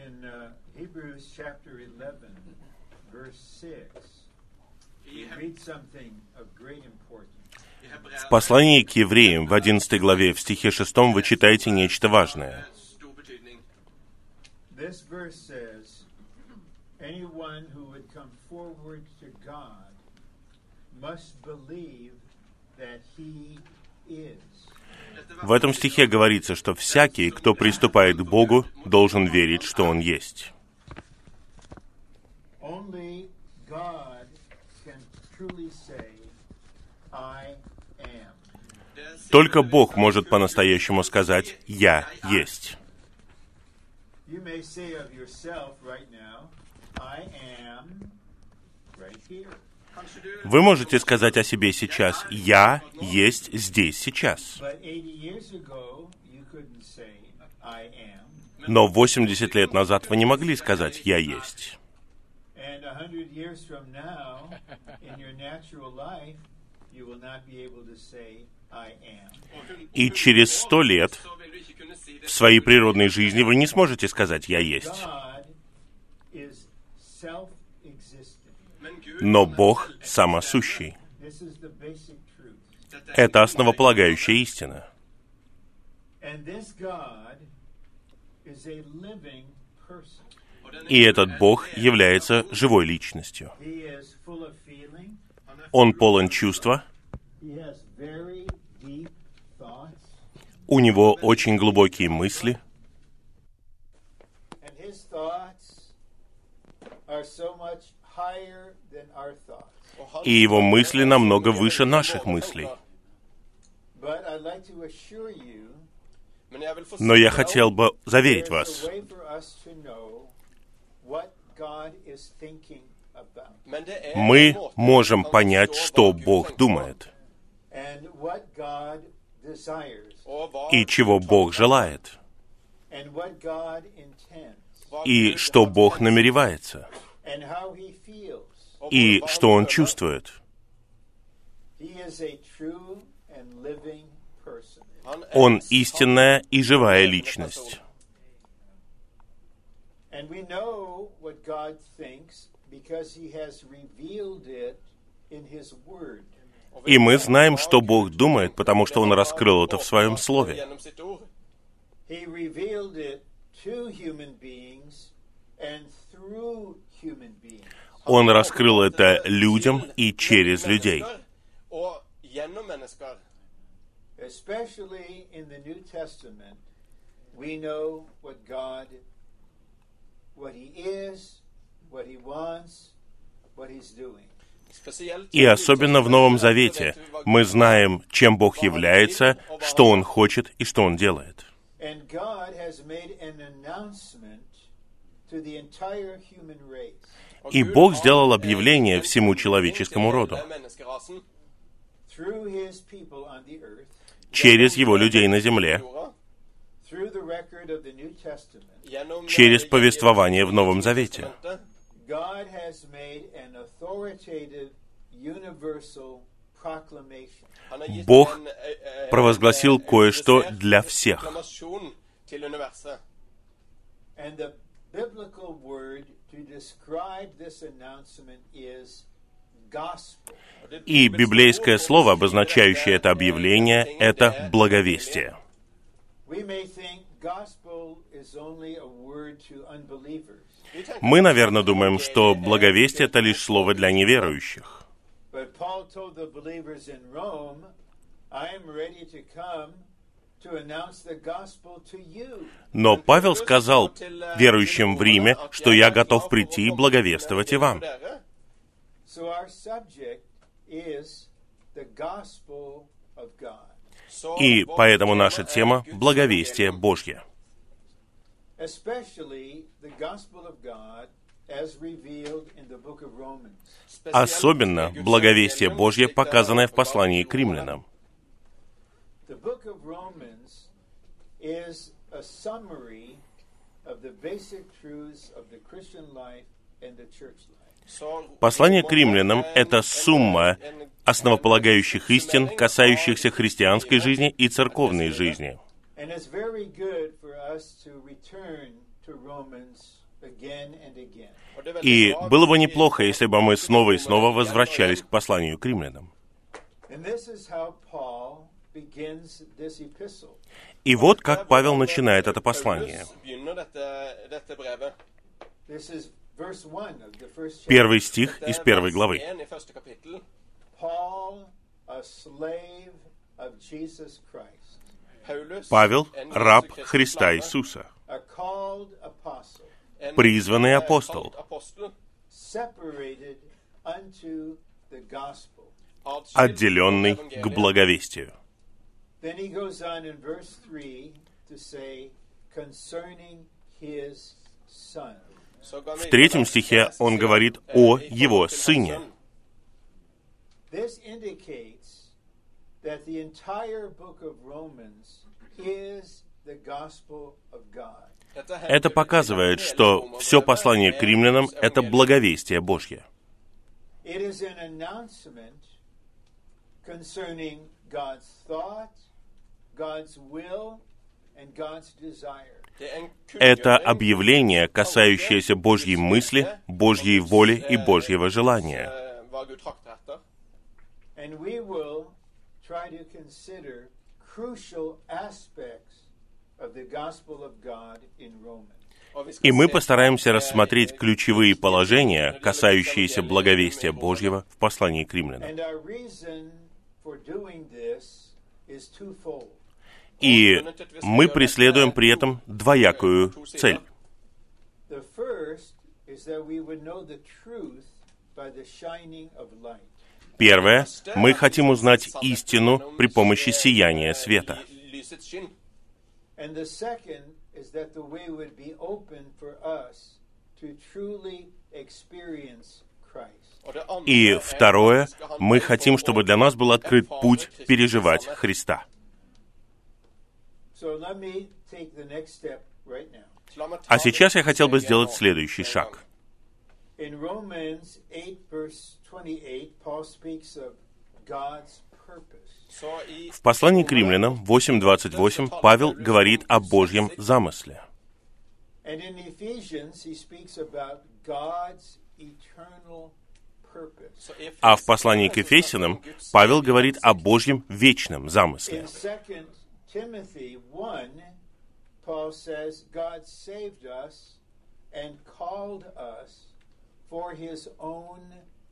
In uh, Hebrews chapter 11, verse 6, we read something of great importance. В послании к евреям в 11 главе в стихе 6 вы читаете нечто важное. Stor betydning. This verse says, anyone who would come forward to God must believe that he is. В этом стихе говорится, что всякий, кто приступает к Богу, должен верить, что Он есть. Только Бог может по-настоящему сказать «Я есть». Now, I am right here. Вы можете сказать о себе сейчас «Я есть здесь сейчас». But 80 years ago, you couldn't say, I am. Но 80 лет назад вы не могли сказать «Я есть». And 100 years from now, in your natural life, you will not be able to say, I am. И через сто лет в своей природной жизни вы не сможете сказать «Я есть». God is self-existent. Men Gud, Но Бог самосущий. Это основополагающая истина. И этот Бог является живой личностью. Он полон чувства, у него очень глубокие мысли, And his thoughts are so much higher than our thoughts. И его мысли намного выше наших мыслей. Но я хотел бы заверить вас, er мы можем понять, что Бог думает и чего Бог желает, и что Бог намеревается, how he feels. og и что Он чувствует. Er Он истинная и живая личность. И мы знаем, что Бог думает, потому что Он раскрыл это в Своем Слове. Он раскрыл это людям и через людей. И особенно в Новом Завете мы знаем, чем Бог является, что Он хочет и что Он делает. И Бог сделал объявление всему человеческому роду через Его людей на земле, через повествование в Новом Завете. Бог eh, eh, провозгласил кое-что для всех. И библейское слово, обозначающее это объявление, это благовестие. Мы, наверное, думаем, что благовестие — это лишь слово для неверующих. Но Павел сказал верующим в Риме, что я готов прийти и благовествовать и вам. И поэтому наша тема — благовестие Божье. Особенно благовестие Божье, показанное в послании к римлянам. The book of Romans is a summary of the basic truths of the Christian life and the church life. Послание к римлянам — это сумма основополагающих истин, касающихся христианской жизни и церковной жизни. And it's very good for us to return to Romans again and again. Og det er veldig И было бы неплохо, если бы мы снова и снова возвращались к посланию к римлянам. And this is how Paul begins this epistle. И вот как Павел начинает это послание. Paulus begynner dette, dette brevet. This is verse 1 of the first chapter. Первый стих из er первой главы. 1 i første kapittel. Paul, a slave of Jesus Christ, Paulus, Павел, раб Христа Иисуса, призванный eh, апостол, отделенный к благовестию. Then he goes on in verse 3 to say, concerning his son. В третьем стихе он говорит eh, о его сыне. sønn. This indicates that the entire book of Romans is the gospel of God. Dette her- Это показывает, что все послание к римлянам — это благовестие Божье. It is an announcement concerning God's thought, Это объявление, касающееся Божьей мысли, Божьей воли и Божьего желания. И мы постараемся рассмотреть ключевые положения, касающиеся благовестия Божьего в послании к римлянам. И мы преследуем при этом двоякую цель. Первое, мы хотим узнать истину при помощи сияния света. И er второе, мы хотим, чтобы для нас был открыт путь переживать. Христа. А сейчас я хотел бы сделать следующий шаг. gang. In Romans 8, verse 28, Paul speaks of God's purpose. Så i В послании к римлянам 8.28 Павел говорит о Божьем замысле. And in Ephesians, he speaks about God's eternal purpose. så i А в послании к Ефесянам Павел говорит о Божьем вечном замысле. In 2 Timothy 1, Paul says, God saved us and called us for his own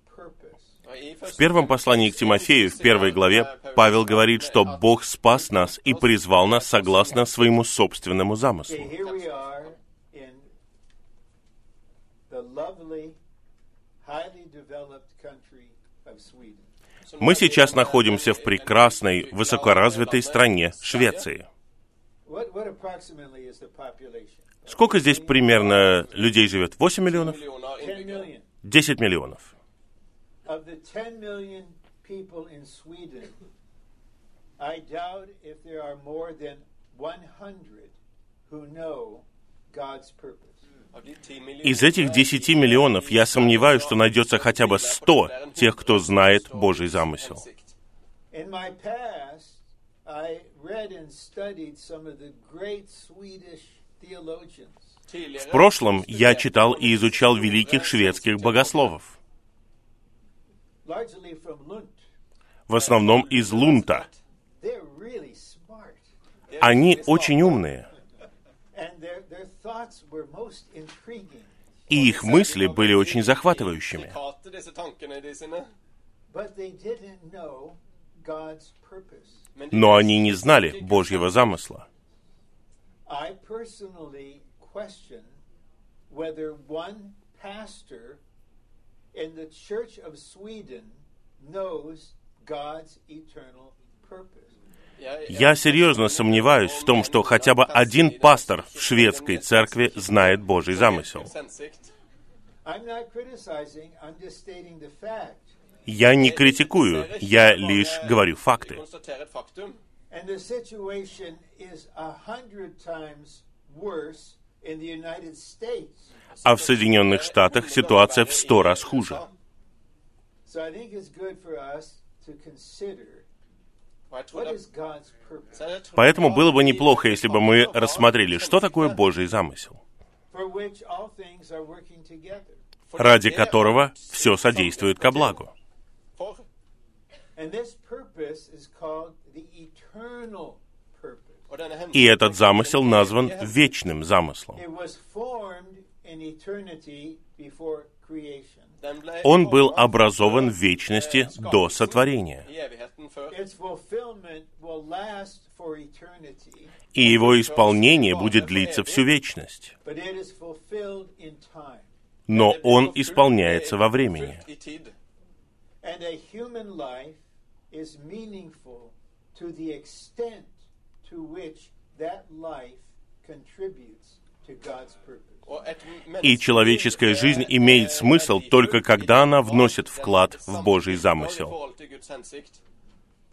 purpose. В первом послании к Тимофею, в первой главе, Павел говорит, что Бог спас нас и призвал нас согласно своему собственному замыслу. highly developed country of Sweden. Мы сейчас находимся в прекрасной, высокоразвитой стране Швеции. Сколько здесь примерно людей живет? 8 миллионов? millioner 10 innbyggere. million. 10 миллионов. Of the 10 million people in Sweden, I doubt if there are more than 100 who know God's purpose. Av de 10 millioner Из этих 10 миллионов я сомневаюсь, что найдется хотя бы 100 тех, кто знает Божий замысел. В прошлом я читал и изучал великих шведских богословов, в основном из Лунта. Они очень умные, and their, their thoughts were most intriguing. И их мысли были очень захватывающими. Но они не знали Божьего замысла. In the Church of Sweden knows God's eternal purpose. Я серьезно сомневаюсь в том, что хотя бы один пастор в шведской церкви знает Божий замысел. Я не критикую, я лишь говорю факты. А в Соединенных Штатах ситуация в сто раз хуже. So I think it's good for us to consider Поэтому было бы неплохо, если бы мы рассмотрели, что такое. Божий замысел, ради которого все содействует ко благу. Oh, И этот замысел назван вечным замыслом. Он был образован в вечности eh, до сотворения, и его исполнение будет длиться всю вечность. but it is fulfilled in time. Но он исполняется во времени. i tid. And a human life is meaningful to the extent to which that life contributes to God's purpose. Og et И человеческая жизнь er- имеет er смысл только когда она вносит вклад в Божий замысел.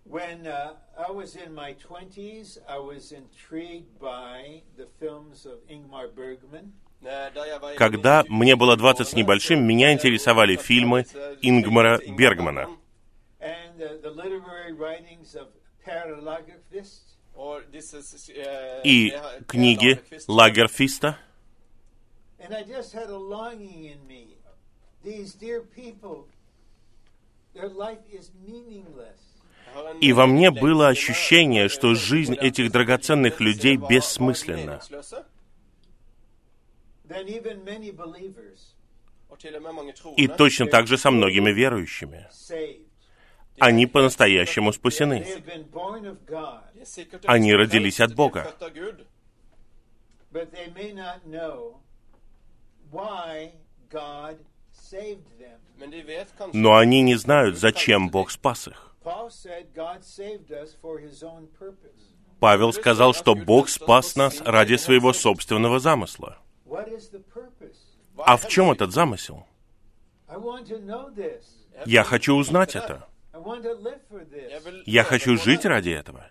When uh, I was in my 20s, I was intrigued by the films of Ingmar Bergman. Eh, Когда мне было 20 с 20 небольшим, меня интересовали фильмы Ингмара Бергмана. uh, eh, И книги Лагерфиста. These dear people, their life is meaningless. И во мне было ощущение, что жизнь этих драгоценных людей бессмысленна. И точно так же со многими верующими. Они по-настоящему спасены. er Они родились от Бога. er Но они не знают, зачем Бог спас их. Paul said God saved us for his own purpose. Павел сказал, что Бог спас нас ради своего собственного замысла. What is the purpose? Hva er А в чем этот замысел? I want to know this. Я хочу узнать это. Я хочу жить ради этого.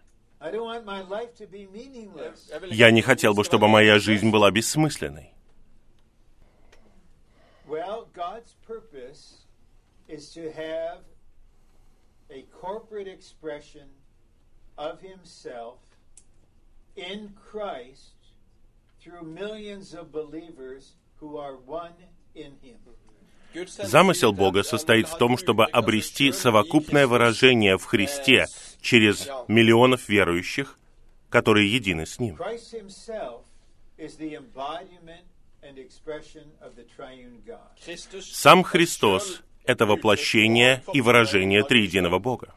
Я не at хотел бы, чтобы моя жизнь была бессмысленной. Well, God's purpose is to have a corporate expression of Himself in Christ through millions of believers who are one in Him. Замысел er Бога состоит в том, чтобы обрести совокупное выражение в Христе через миллионов верующих, которые едины с Ним. Christ Himself is the embodiment and expression of the triune God. Kristus Сам er Христос это воплощение и выражение триединого Бога.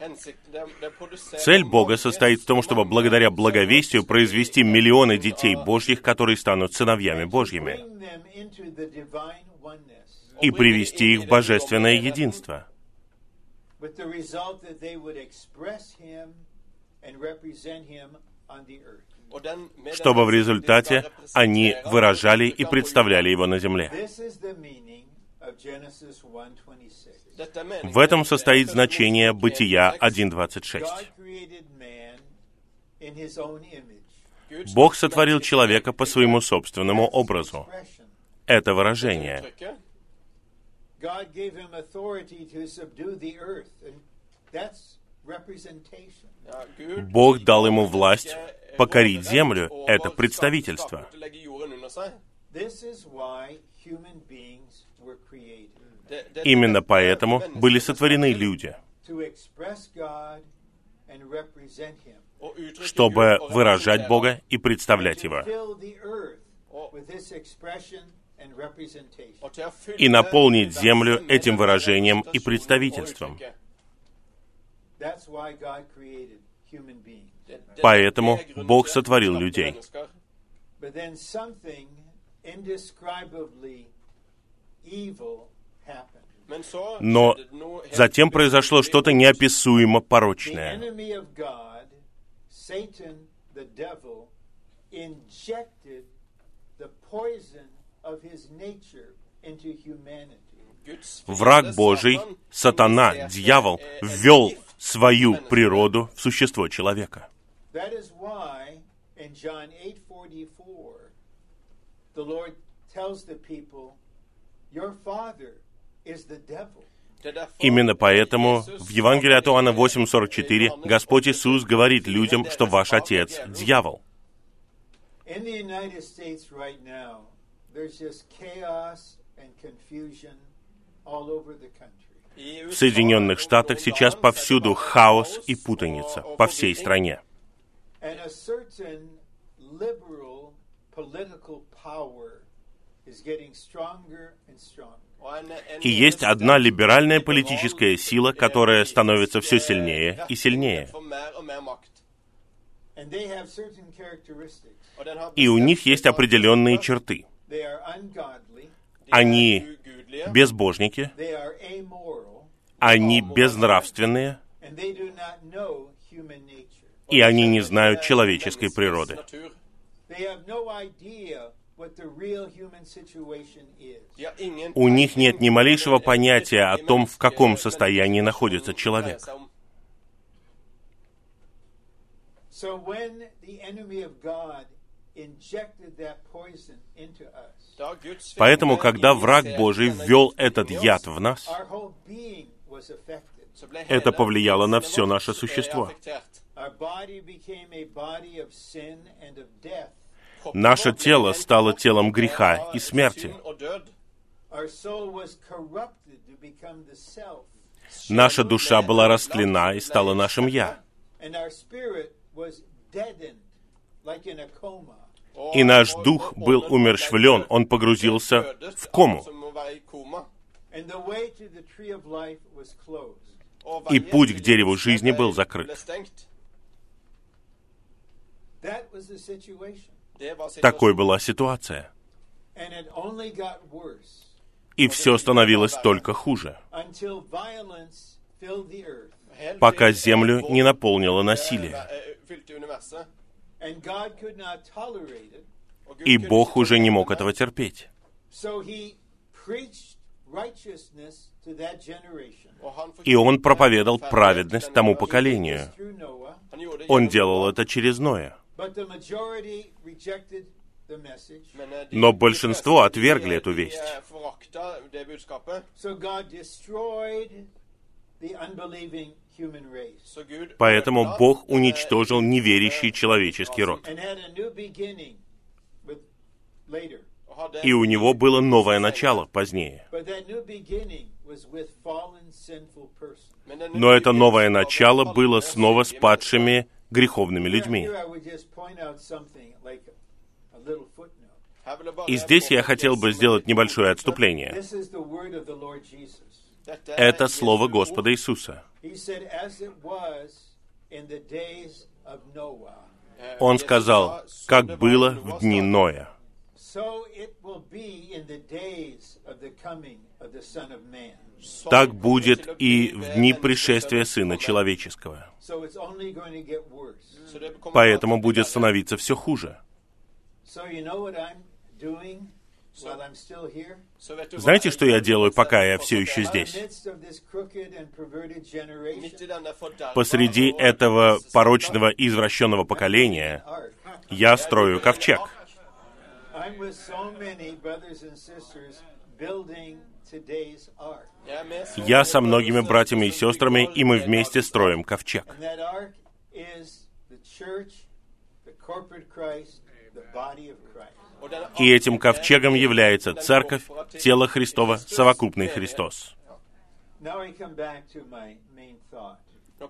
Er- er Цель Бога состоит в том, чтобы благодаря благовестию произвести миллионы детей Божьих, которые станут сыновьями Божьими, и привести их в божественное единство, with the result that they would express Him and represent Him чтобы в результате они выражали и представляли Его на земле. This is the meaning of Genesis 1:26. Dette er meningen. В этом состоит значение Бытия 1.26. God created man in His own image. Gud Бог сотворил человека по своему собственному образу. Это выражение. God gave him authority to subdue the earth, and that's representation. Бог дал ему власть покорить землю. Это представительство. This is why human beings were created Именно поэтому были er сотворены люди, чтобы выражать Бога и представлять Его, и наполнить землю этим выражением и представительством. Поэтому er Бог сотворил людей. Но затем произошло что-то неописуемо порочное. Satan, the devil, injected the poison Враг Божий, сатана, дьявол, eh, ввел свою природу в существо человека. That is why in John 8:44, the Lord tells the people, "Your father is the devil." Det er derfor Именно поэтому в Евангелии от Иоанна i 8.44 Господь Иисус говорит людям, что ваш отец – дьявол. In the United States right now, there's just chaos and confusion all over the country. i В Соединенных Штатах сейчас повсюду хаос и путаница, по всей стране. And a certain liberal political power is getting stronger and stronger. Og en- en- И есть одна либеральная политическая сила, которая становится все сильнее и сильнее. И у них есть определенные черты. Er Они безбожники, они безнравственные, и они не знают eh, человеческой природы. У них нет ни малейшего понятия о том, в каком состоянии находится человек. Seg om. So when the enemy of God injected that poison into us, Da Guds Поэтому, когда враг Божий ввел этот яд в нас, our whole being was affected. så ble это повлияло на все наше eh, существо. Наше тело стало телом греха и смерти. Наша душа была растлена и стала нашим «я». И наш дух был умерщвлен, он погрузился в кому. И путь к дереву жизни был закрыт. Такой была ситуация. И все становилось только хуже, пока землю не наполнило eh, насилие. Eh, fylte universet. and God could not tolerate it. Og Gud И Бог уже не мог этого терпеть. So he preached righteousness to that generation. Og han И он проповедал праведность тому поколению. Он делал это через Ноя. but the majority rejected the message. men, eh, de- Но большинство отвергли эту весть. Eh, Поэтому Бог eh, уничтожил неверящий eh, человеческий род. И у него было новое начало позднее. Но это новое начало было снова с падшими греховными людьми. И здесь я хотел бы сделать небольшое отступление. Er Это слово Господа. Иисуса. Eh, Он сказал, sa, «Som как было в дни Ноя, так будет и в дни пришествия Сына komme». Человеческого. Поэтому будет становиться все хуже. Знаете, что я делаю, пока я все еще er здесь? Посреди этого порочного и извращенного поколения я строю ковчег. Er Я со многими братьями и сестрами, и мы вместе строим ковчег. И этим ковчегом er является Церковь, тело Христова, совокупный. Христос.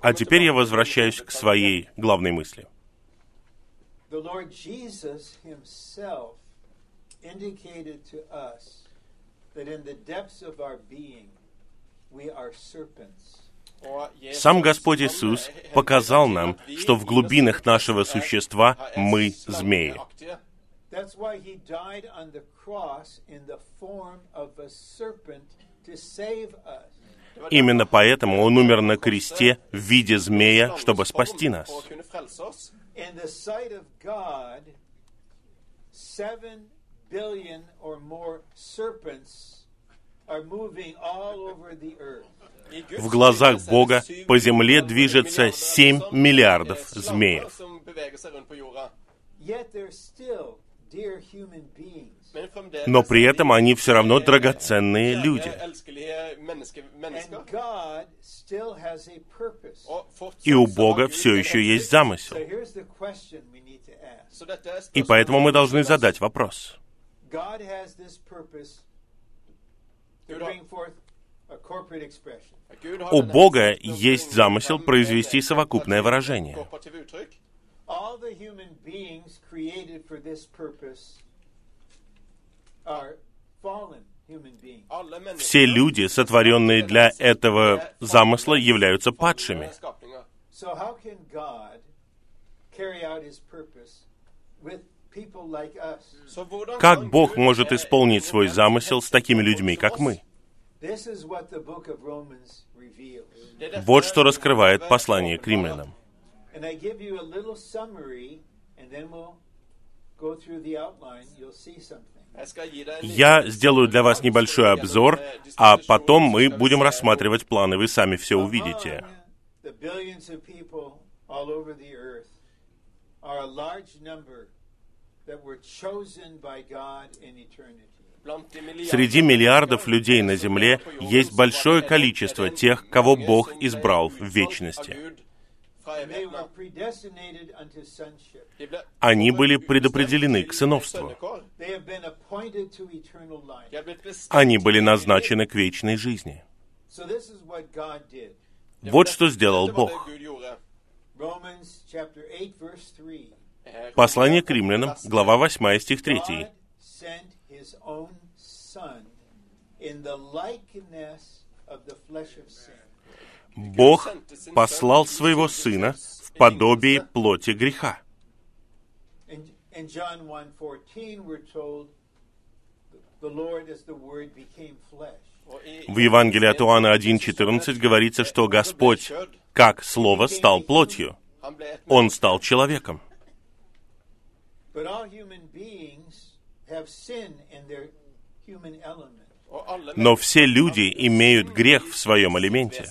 А теперь я возвращаюсь к своей главной мысли. Сам Господь Иисус eh, показал нам, что в глубинах нашего существа er мы змеи. That's why He died on the cross in the form of a serpent to save us. Именно поэтому Он умер на кресте в виде змея, чтобы спасти нас. For å kunne frelse oss. In the sight of God, seven billion or more serpents are moving all over the earth. I Guds В глазах Бога er по земле движется milliarder 7 som- миллиардов eh, змеев. yet they're still Но при этом они все равно er драгоценные люди. И у Бога все еще есть замысел. Er И поэтому мы должны задать вопрос. У Бога есть замысел произвести совокупное выражение. All the human beings created for this purpose are fallen Все люди, сотворенные для этого замысла, являются падшими. skapninger. So how can God carry out his purpose with people like us? Så hvordan Как Бог может eh, исполнить свой замысел с такими людьми, как мы? er Вот что раскрывает послание к римлянам. And I give you a little summary, and then we'll go through the outline. You'll see something. Jeg skal gi deg en Я сделаю для вас небольшой обзор, а потом мы будем рассматривать планы, вы сами все увидите. Среди миллиардов людей на Земле есть большое количество тех, кого Бог избрал в вечности. Они были предопределены к сыновству. Они были назначены к вечной жизни. Вот что сделал Бог. Romans chapter 8 verse 3. Послание к римлянам, глава 8, стих 3. God sent his own son in the likeness of the flesh of sin. Бог послал своего Сына в подобие плоти греха. In, in John 1:14 we're told the Lord as the word became flesh. В Евангелии от Иоанна 1.14 говорится, что Господь, как Слово, стал плотью. Он стал человеком. But all human beings have sin in their human element. Но все люди имеют грех в своем элементе.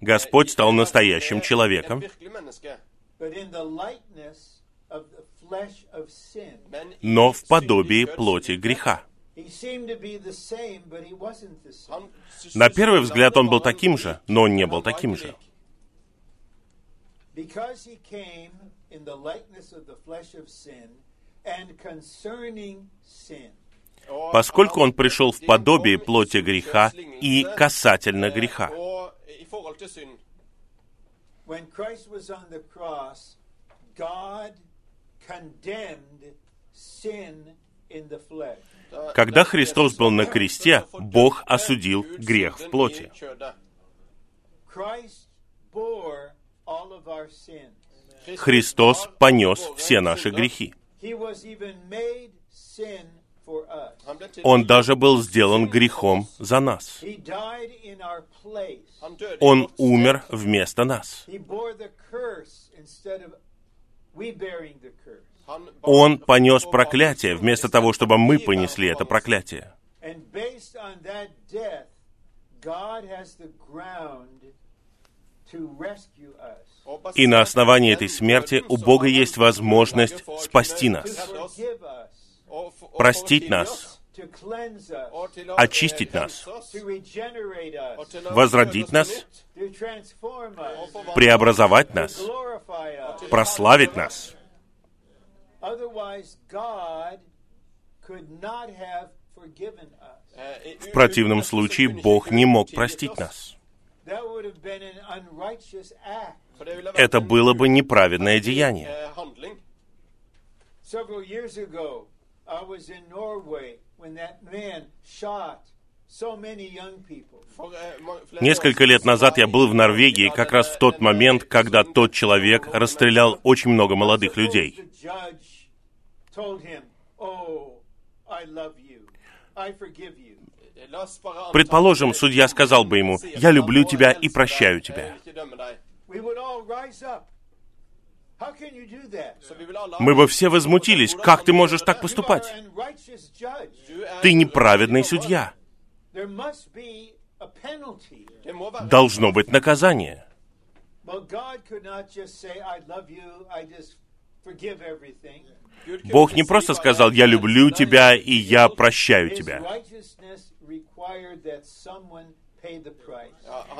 Господь стал настоящим человеком, но в подобии плоти греха. На первый взгляд он был таким же, но он не был таким же. Sin. Поскольку он пришел в подобие плоти греха и касательно греха. Когда Христос был на кресте, Бог осудил грех в плоти. Христос понес все наши грехи. He was even made sin for us. Он даже был сделан грехом за нас. Он умер вместо нас. Он понес проклятие, вместо того, чтобы мы понесли это проклятие. И на основании этой смерти у Бога есть возможность спасти нас, простить нас, очистить нас, возродить нас, преобразовать нас, прославить нас. В противном случае Бог не мог простить нас. Это было бы неправедное деяние. I was in Norway when that man shot so many young people. Несколько лет назад я был в Норвегии как раз в тот момент, когда тот человек расстрелял очень много молодых людей. "Oh, forgive you." Предположим, судья сказал бы ему, «Я люблю тебя и прощаю тебя». Мы бы все возмутились, как ты можешь так поступать? Ты неправедный судья. Должно быть наказание. Бог не просто сказал «Я люблю тебя, и я His тебя».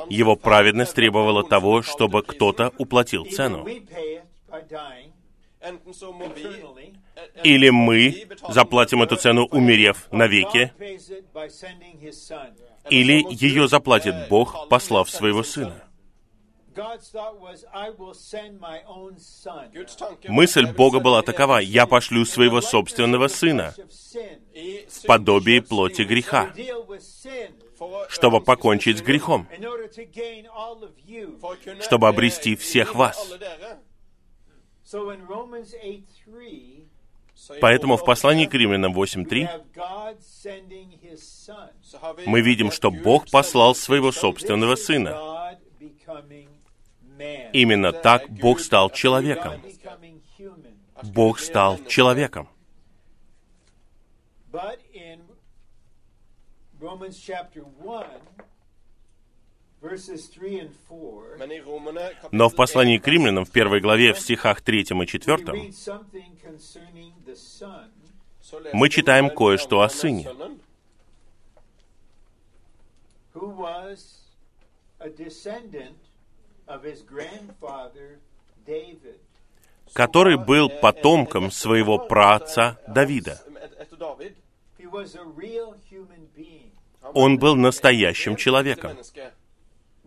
Его праведность требовала того, чтобы кто-то уплатил цену. Или мы заплатим эту цену, умерев навеки, или ее заплатит Бог, послав своего Сына. Мысль "Jeg vil Бога была такова, «Я пошлю своего собственного Сына в подобии плоти греха, чтобы покончить с грехом, чтобы eh, обрести всех вас. Поэтому в послании к римлянам we 8.3 have God sending His Son. så har vi мы видим, что Бог послал своего собственного Сына. God becoming man. Именно так Бог стал God человеком. Бог стал человеком. But in Но в послании 1, к римлянам в первой главе в стихах 3 и we 4 read something concerning the Son. så leser Мы читаем кое-что о Сыне. который был потомком своего праотца Давида. Он был настоящим человеком.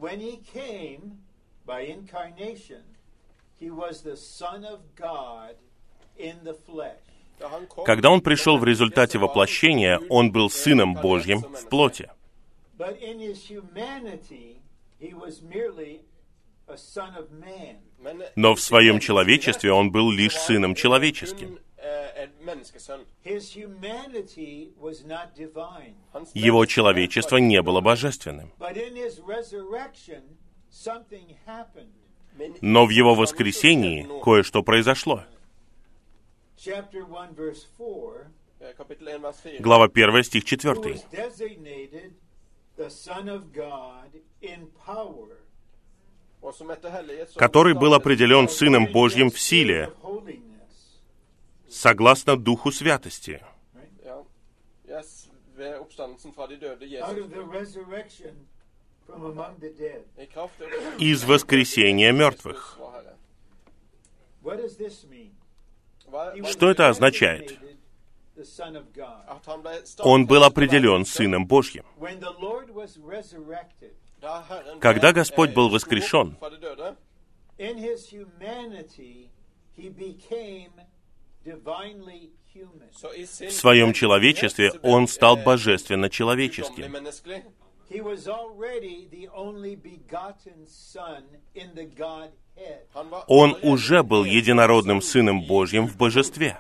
When he came by incarnation, he was the Son of God in the flesh. Когда он пришел в результате воплощения, он был Сыном Божьим в плоти. Eh, Но в своем человечестве он был лишь Сыном человеческим. Kun, eh, en menneskesønn. His humanity was not divine. Hans Его человечество не было божественным. Но в его воскресении кое-что произошло. Chapter 1, verse 4, eh, Kapittel 1, vers 4. Глава 1, стих who 4. was designated the Son of God in power. Og som etter hellighet, som который был определен Сыном Божьим в силе. Согласно Духу Святости, из воскресения мертвых. Что это означает? Он был определен. Сыном Божьим. Когда Господь eh, был воскрешен, В своем человечестве он стал eh. Han var Он уже был единородным Сыном Божьим в божестве.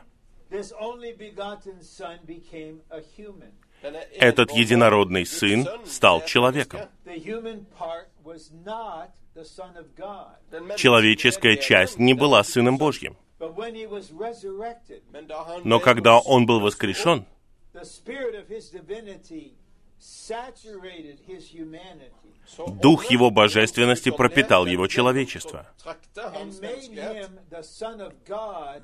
Этот единородный Сын стал человеком. Человеческая часть не была Сыном Божьим. But when he was resurrected, Men da han Но когда он был воскрешен, Дух Его божественности пропитал Его человечество så trakte and hans made menneskelighet him the Son of God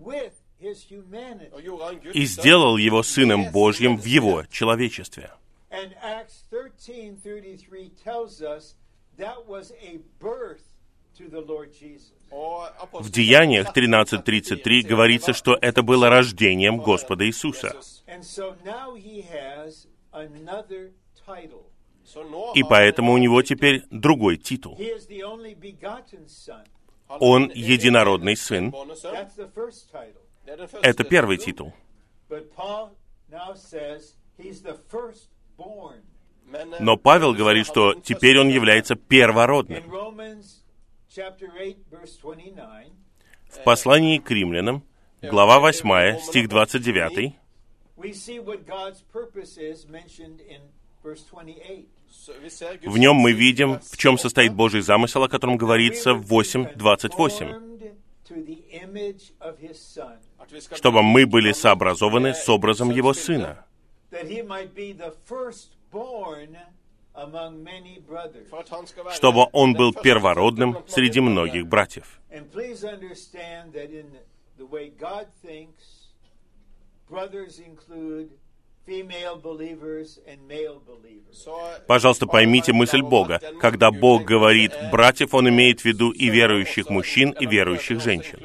with his humanity. og gjorde han Guds и сделал Его Сыном Божьим в Его человечестве. And Acts 13:33 tells us that was a birth В Деяниях 13.33 говорится, что это было рождением Господа Иисуса. И поэтому у него теперь другой титул. Он er единородный сын. er Это первый титул. Eh, Но Павел говорит, что теперь он является первородным. Romans chapter 8 verse 29, В послании к римлянам, глава 8, стих 29, we see what God's purpose is mentioned in verse 28. Så vi ser Guds в нем мы видим, в чем 8, состоит Божий замысел, о котором говорится в 8.28, Conformed to the image of his Son, at vi skal чтобы мы были сообразованы eh, с образом Его. Сына, чтобы он был первородным среди многих братьев. Пожалуйста, поймите мысль Бога. Когда Бог говорит «братьев», Он имеет в виду и верующих мужчин, и верующих женщин.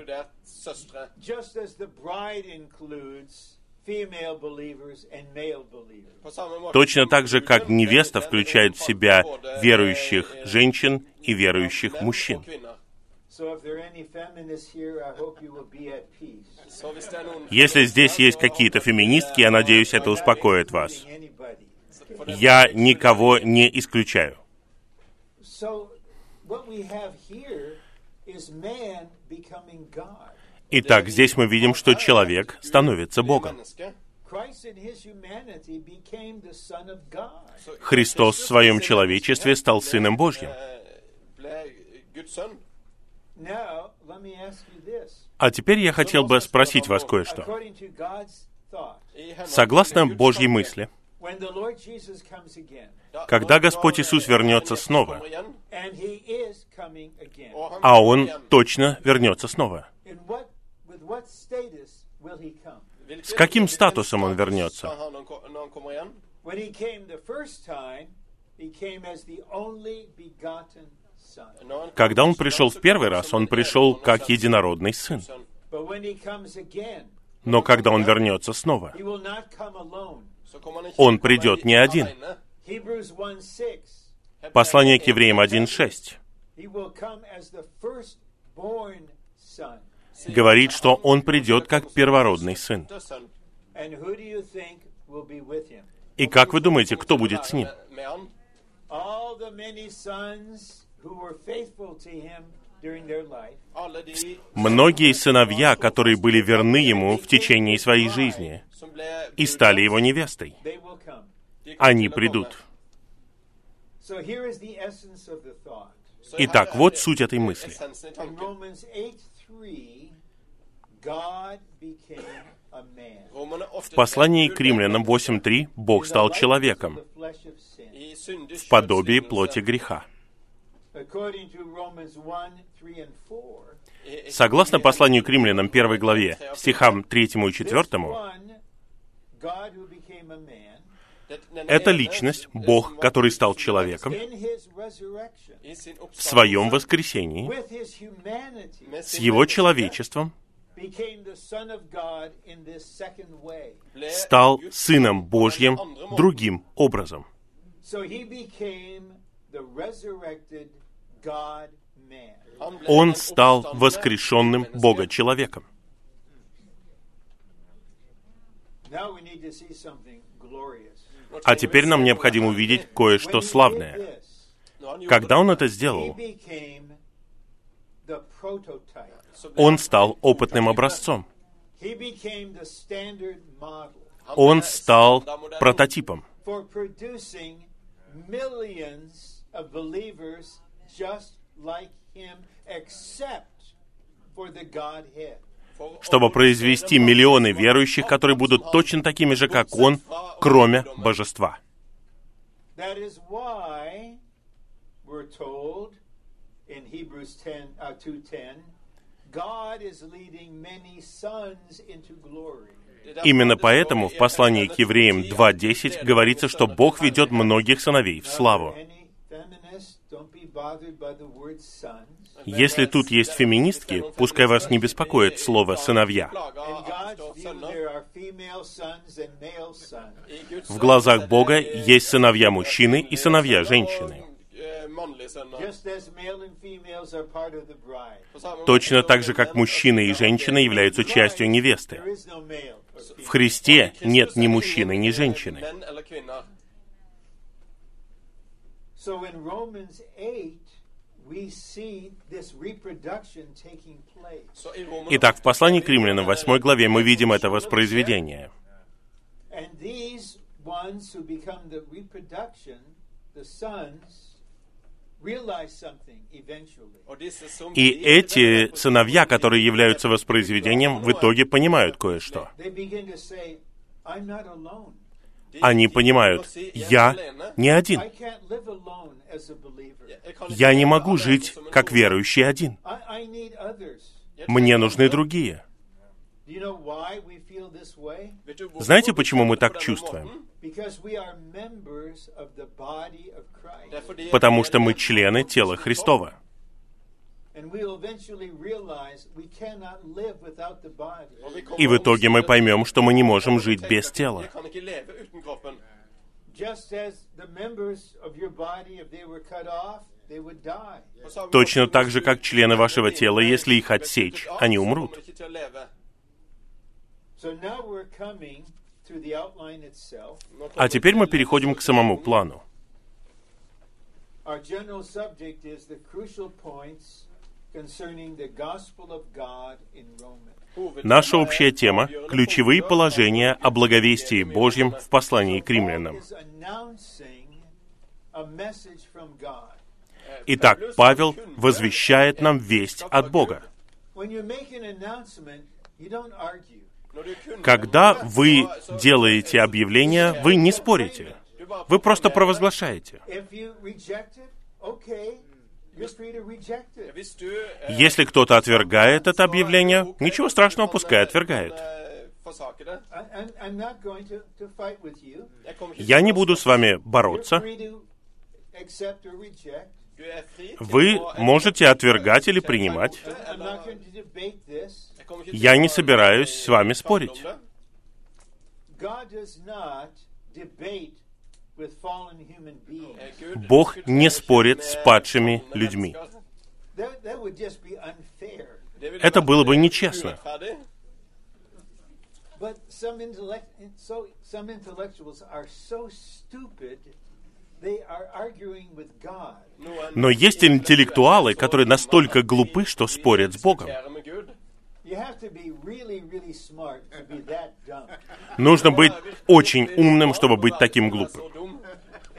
Точно так же, как невеста включает в себя верующих eh, женщин и верующих мужчин. og kvinner. So if there are any feminists here, I hope you will be at peace. Så hvis det er noen Если здесь есть какие-то феминистки, я надеюсь, это успокоит вас. Я никого не исключаю. So what we have here is man becoming God. Итак, здесь мы видим, что человек становится Богом. Христос в своем человечестве стал Сыном Божьим. eh. А теперь я хотел бы спросить вас кое-что. Согласно Божьей мысли, когда Господь Иисус вернется снова, а Он точно вернется снова. in what, with what status will he come? hvilken- С каким статусом он вернется? Когда Он пришел в первый раз, Он пришел как единородный Сын. Но когда Он вернется снова, Он придет не один. Hebrews 1 6, Послание к евреям 1.6 говорит, что Он придет как первородный Сын. И как вы думаете, кто будет с Ним? Многие сыновья, которые были верны Ему в течение своей жизни и стали Его невестой, они придут. Итак, er вот суть этой мысли. Essensen i In tanken. Romans 8 3, God became a man. Romerne 8, В послании к римлянам 8.3 Бог стал человеком в подобии плоти греха. According to Romans 1 3 and 4, I- i- Согласно посланию к римлянам 1 главе, стихам 3 и 4, это личность, Бог, который стал человеком, в своем воскресении, с его человечеством, стал Сыном Божьим другим образом. Он стал воскрешенным. Бога-человеком. А теперь нам необходимо увидеть кое-что славное. Когда он это сделал, он стал опытным образцом. Он стал прототипом, like him, except for the Godhead. Чтобы произвести миллионы верующих, которые будут точно такими же, как он, кроме божества. That is why we're told in Hebrews 10, uh, 2.10, God is leading many sons into glory. Именно поэтому в послании к евреям 2.10 говорится, что Бог ведет многих сыновей в славу. Если тут есть феминистки, пускай вас не беспокоит слово «сыновья». В глазах Бога есть сыновья мужчины и сыновья женщины. Точно так же, как мужчина и женщина являются частью невесты. В. Христе нет ни мужчины, ни женщины. So in Romans 8, Итак, в послании к римлянам 8 главе мы видим это воспроизведение. And these ones who become the reproduction, the sons, realize something eventually. И эти сыновья, которые являются воспроизведением, в итоге понимают кое-что. Они понимают, я не один. Я не могу жить как верующий один. Мне нужны другие. Знаете, почему мы так чувствуем? Потому что мы члены тела Христова. И в итоге мы поймем, что мы не можем жить без тела. Точно так же, как члены вашего тела, если их отсечь, они умрут. А теперь мы переходим к самому плану. Наша общая тема ключевые положения о благовестии Божьем в послании к римлянам. Итак, Павел возвещает нам весть от Бога. Когда вы делаете объявление, вы не спорите. Вы просто провозглашаете. Eh, Если кто-то отвергает это er объявление, ничего страшного, пускай eh, отвергает. eh, Я не буду с вами бороться. er Вы можете отвергать или принимать. Я не собираюсь с вами спорить. om det. God does not debate Бог не спорит с падшими людьми. Это было бы eh, нечестно. Но есть интеллектуалы, которые настолько глупы, что спорят с Богом. Нужно быть очень умным, чтобы быть таким глупым.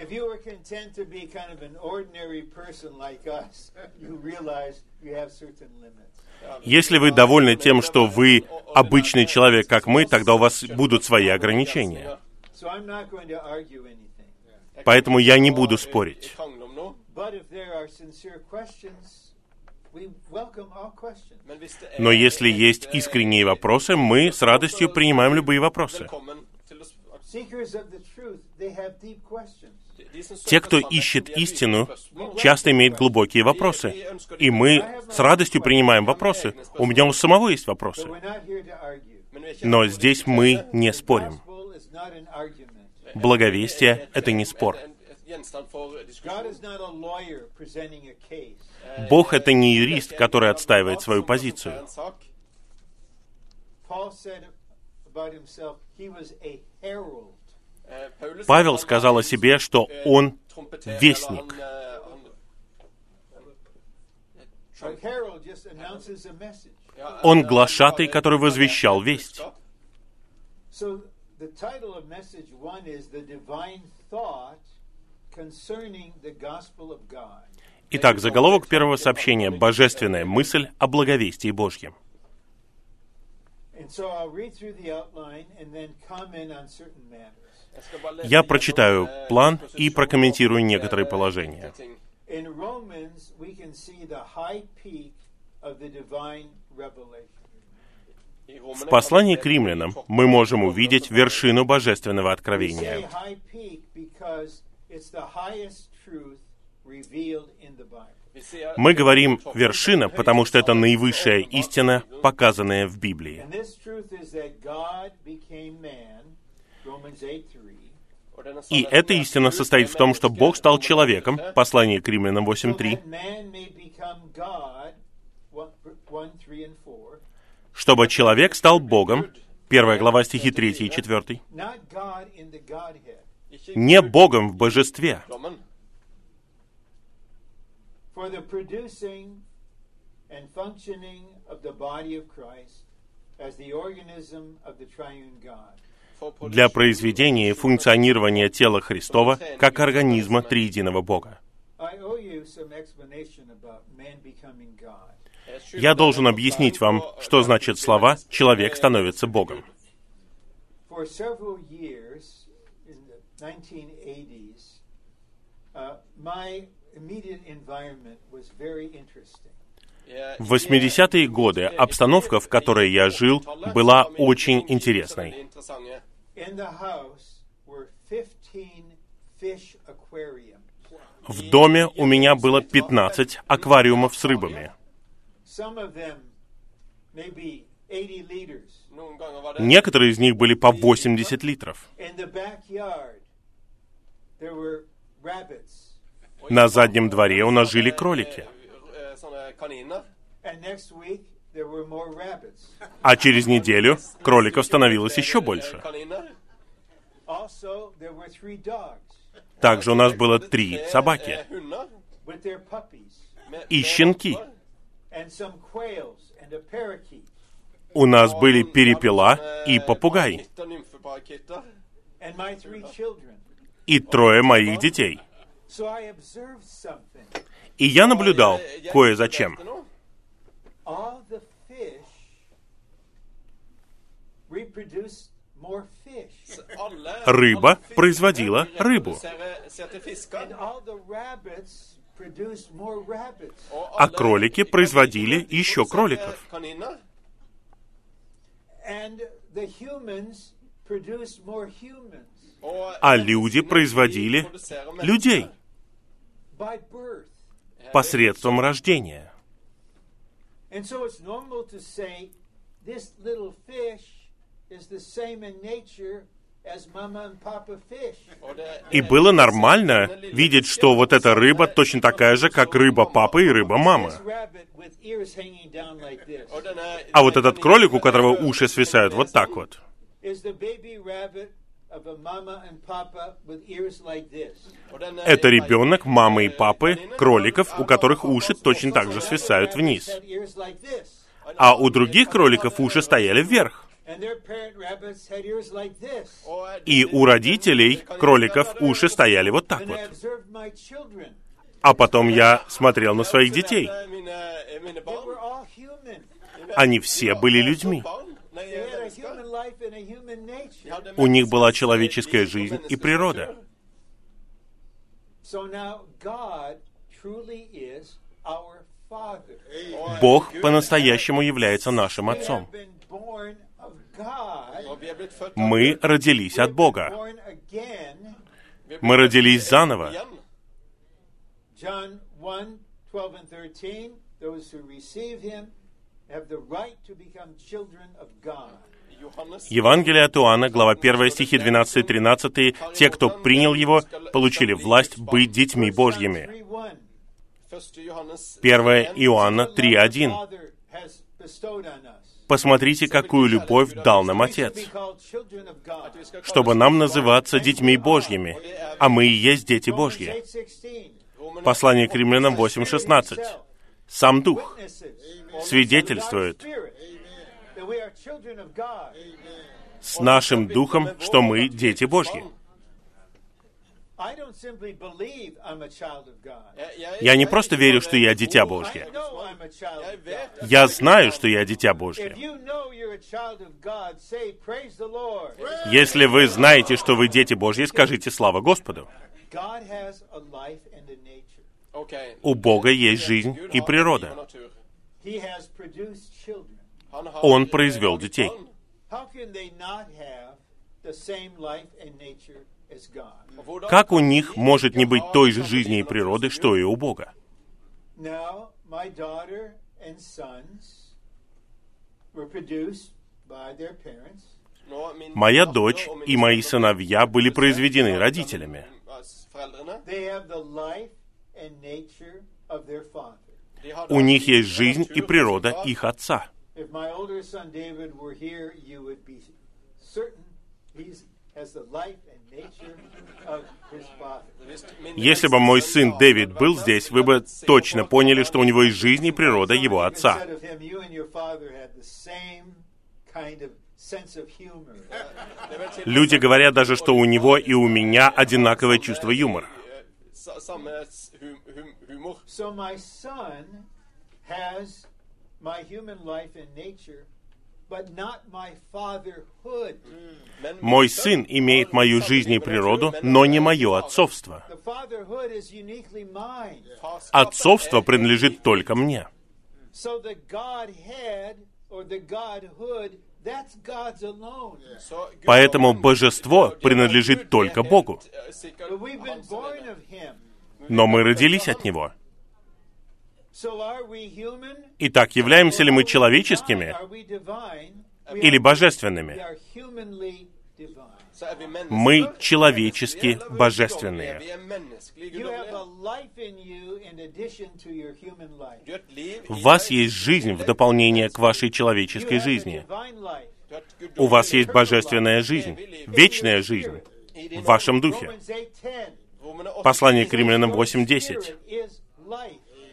If you were content to be kind of an ordinary person like us, you realize you have certain limits. Если вы довольны тем, что вы обычный человек, как мы, тогда у вас будут свои ограничения. So I'm not going to argue anything. Поэтому я не буду спорить. Krangle om noe. But if there are sincere questions, we welcome all questions. Men hvis det er Но если есть искренние вопросы, мы с радостью принимаем любые вопросы. Velkommen til å s- Seekers of the truth, they have deep questions. Те, кто ищет истину, часто имеют глубокие вопросы. И мы с радостью принимаем вопросы. У меня у самого есть вопросы. Er Но здесь мы не спорим. Благовестие — это не спор. Бог — это не юрист, который отстаивает свою позицию. Paul said about himself, he was. Eh, Павел сказал о себе, что eh, он вестник. eh, Он eh, глашатый, который возвещал весть. Итак, заголовок первого сообщения «Божественная мысль о благовестии Божьем». And so I'll read through the outline and then comment on certain matters. Я прочитаю eh, план и прокомментирую некоторые eh, положения. В послании к римлянам мы можем увидеть вершину божественного откровения. Мы говорим «вершина», потому что это наивысшая истина, показанная в Библии. And this truth is that God became man, Romans 8:3, Og denne И эта er истина состоит er в том, что Бог стал человеком, 8:3, послание к римлянам so 8.3, that man may become God, 1, 3 and 4, чтобы человек стал Богом, первая глава стихи 3 и 4, not God in the Godhead. ikke не Богом в божестве, as the. Для произведения и функционирования тела Христова как организма триединого Бога. Я должен объяснить вам, что значит слова «человек становится Богом». For several years, in 1980s, uh, my immediate environment was very interesting. В 80-е годы обстановка, в которой я жил, была очень интересной. In the house were 15 fish aquariums. В доме у меня было 15 аквариумов с рыбами. Some of them maybe 80 liters. Noen ganger var det Некоторые из них были по 80 литров. На заднем дворе у нас жили кролики. Eh, sånne kaniner. And next week, there were more rabbits. А через неделю кроликов становилось еще больше. Kaniner. Also, there were three dogs Также у нас было три собаки Eh, Hunder. with their puppies, med- и щенки. valper. and some quails and a parakeet. У нас были перепела и попугай, parakitter, nymfeparakitter. and my three children. и трое моих детей. So I observed something. И я наблюдал Jeg- jeg кое зачем. observerte noe. All the fish reproduced more fish, Alle, Рыба производила рыбу. А кролики производили еще кроликов. А люди производили людей. Посредством рождения. И было нормально видеть, что вот эта рыба точно такая же, как рыба папы и рыба мамы. А вот этот кролик, у которого уши свисают вот так вот, это ребенок мамы и папы кроликов, у которых уши точно так же свисают вниз. А у других кроликов уши стояли вверх. И у родителей кроликов уши стояли вот так вот. А потом я смотрел на своих детей. Они все были людьми. У них была человеческая жизнь и природа. Бог по-настоящему является нашим Отцом. er Мы родились от Бога. Er Мы родились заново. Igjen. John 1 12 and 13. Those who receive him have the right to become children of God. Johannes Евангелие от Иоанна, глава 1, стихи 12 и 13. Те, кто принял Его, получили власть быть детьми Божьими. 3:1. 1. Johannes 1 Иоанна The love 3.1. Father has bestowed on us. Посмотрите, какую любовь дал нам Отец, чтобы нам называться детьми Божьими, а мы и есть дети Божьи. 8:16. Послание к римлянам 8.16. Сам Дух свидетельствует с нашим Духом, что мы дети Божьи. Я не просто верю, что я дитя Божье. Я знаю, что я дитя Божье. Если вы знаете, что вы дети Божьи, скажите «Слава Господу». У Бога есть жизнь и природа. Он произвел детей. Как у них может не быть той же жизни и природы, что и у Бога? Моя дочь и мои сыновья были произведены родителями. У них есть жизнь и природа их отца. If my older son David were here, you would be certain he has the life and nature of his father. Hvis min Если бы мой сын Дэвид был здесь, вы бы точно поняли, что у него есть жизнь и природа его отца. said of him, you and your father had the same kind of sense of humor. Det vil til- Люди говорят даже, что у него и у меня одинаковое чувство юмора. Eh. So my son has my human life and nature, but not my fatherhood. Men Мой сын имеет мою жизнь и природу, но не мое отцовство. Отцовство принадлежит только мне. Поэтому божество принадлежит только Богу. er. Но мы родились от Него. So are we human? Итак, являемся ли мы человеческими Are we divine? We или божественными? er. Мы человечески божественные. Er В вас есть жизнь в дополнение к вашей You человеческой жизни. У вас есть божественная жизнь, вечная жизнь в вашем духе. Romans 8:10. Romerne 8, Послание к римлянам Your 8.10.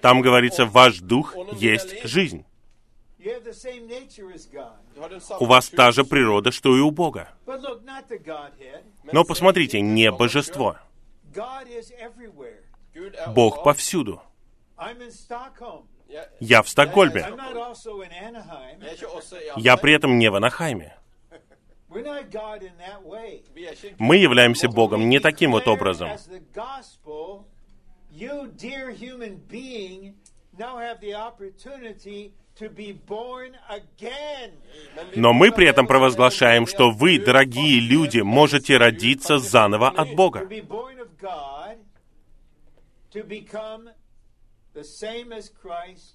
Там говорится, ваш дух есть жизнь. У вас та же природа, что и у Бога. Но посмотрите, не божество. Er Бог повсюду. Я в Стокгольме. Er Я при этом не в Анахайме. Er Мы являемся Богом не таким вот образом. You, dear human being, now have the opportunity to be born again. Но мы при этом провозглашаем, что вы, дорогие люди, можете родиться заново от To Бога. be born of God, to become the same as Christ,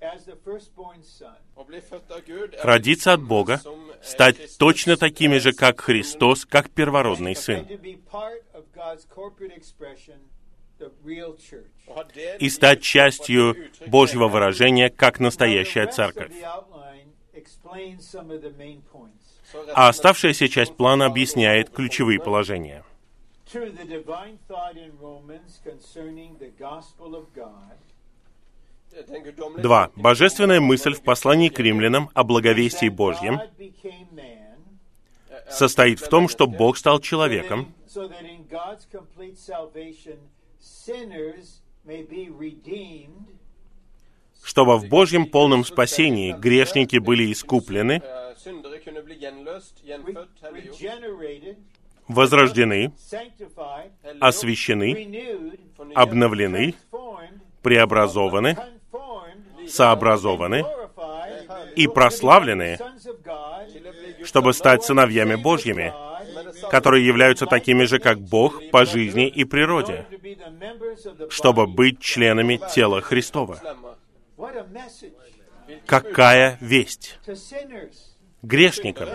as the firstborn son. Å bli født av Gud er Родиться от Бога, eh, стать точно такими же, eh, как Христос, как первородный Сын. И стать частью Божьего выражения, как настоящая церковь. А оставшаяся часть плана объясняет ключевые положения. To the divine thought in Romans concerning the gospel of God, Den guddommelige 2. tanken Божественная мысль в послании к римлянам о благовестии Божьем состоит в том, что Бог стал человеком, чтобы в Божьем полном спасении грешники были искуплены, Eh, возрождены, освящены, обновлены, преобразованы, сообразованы и прославлены, чтобы стать сыновьями Божьими, которые являются такими же, как Бог по жизни и природе, чтобы быть членами тела Христова. Какая весть! Грешникам.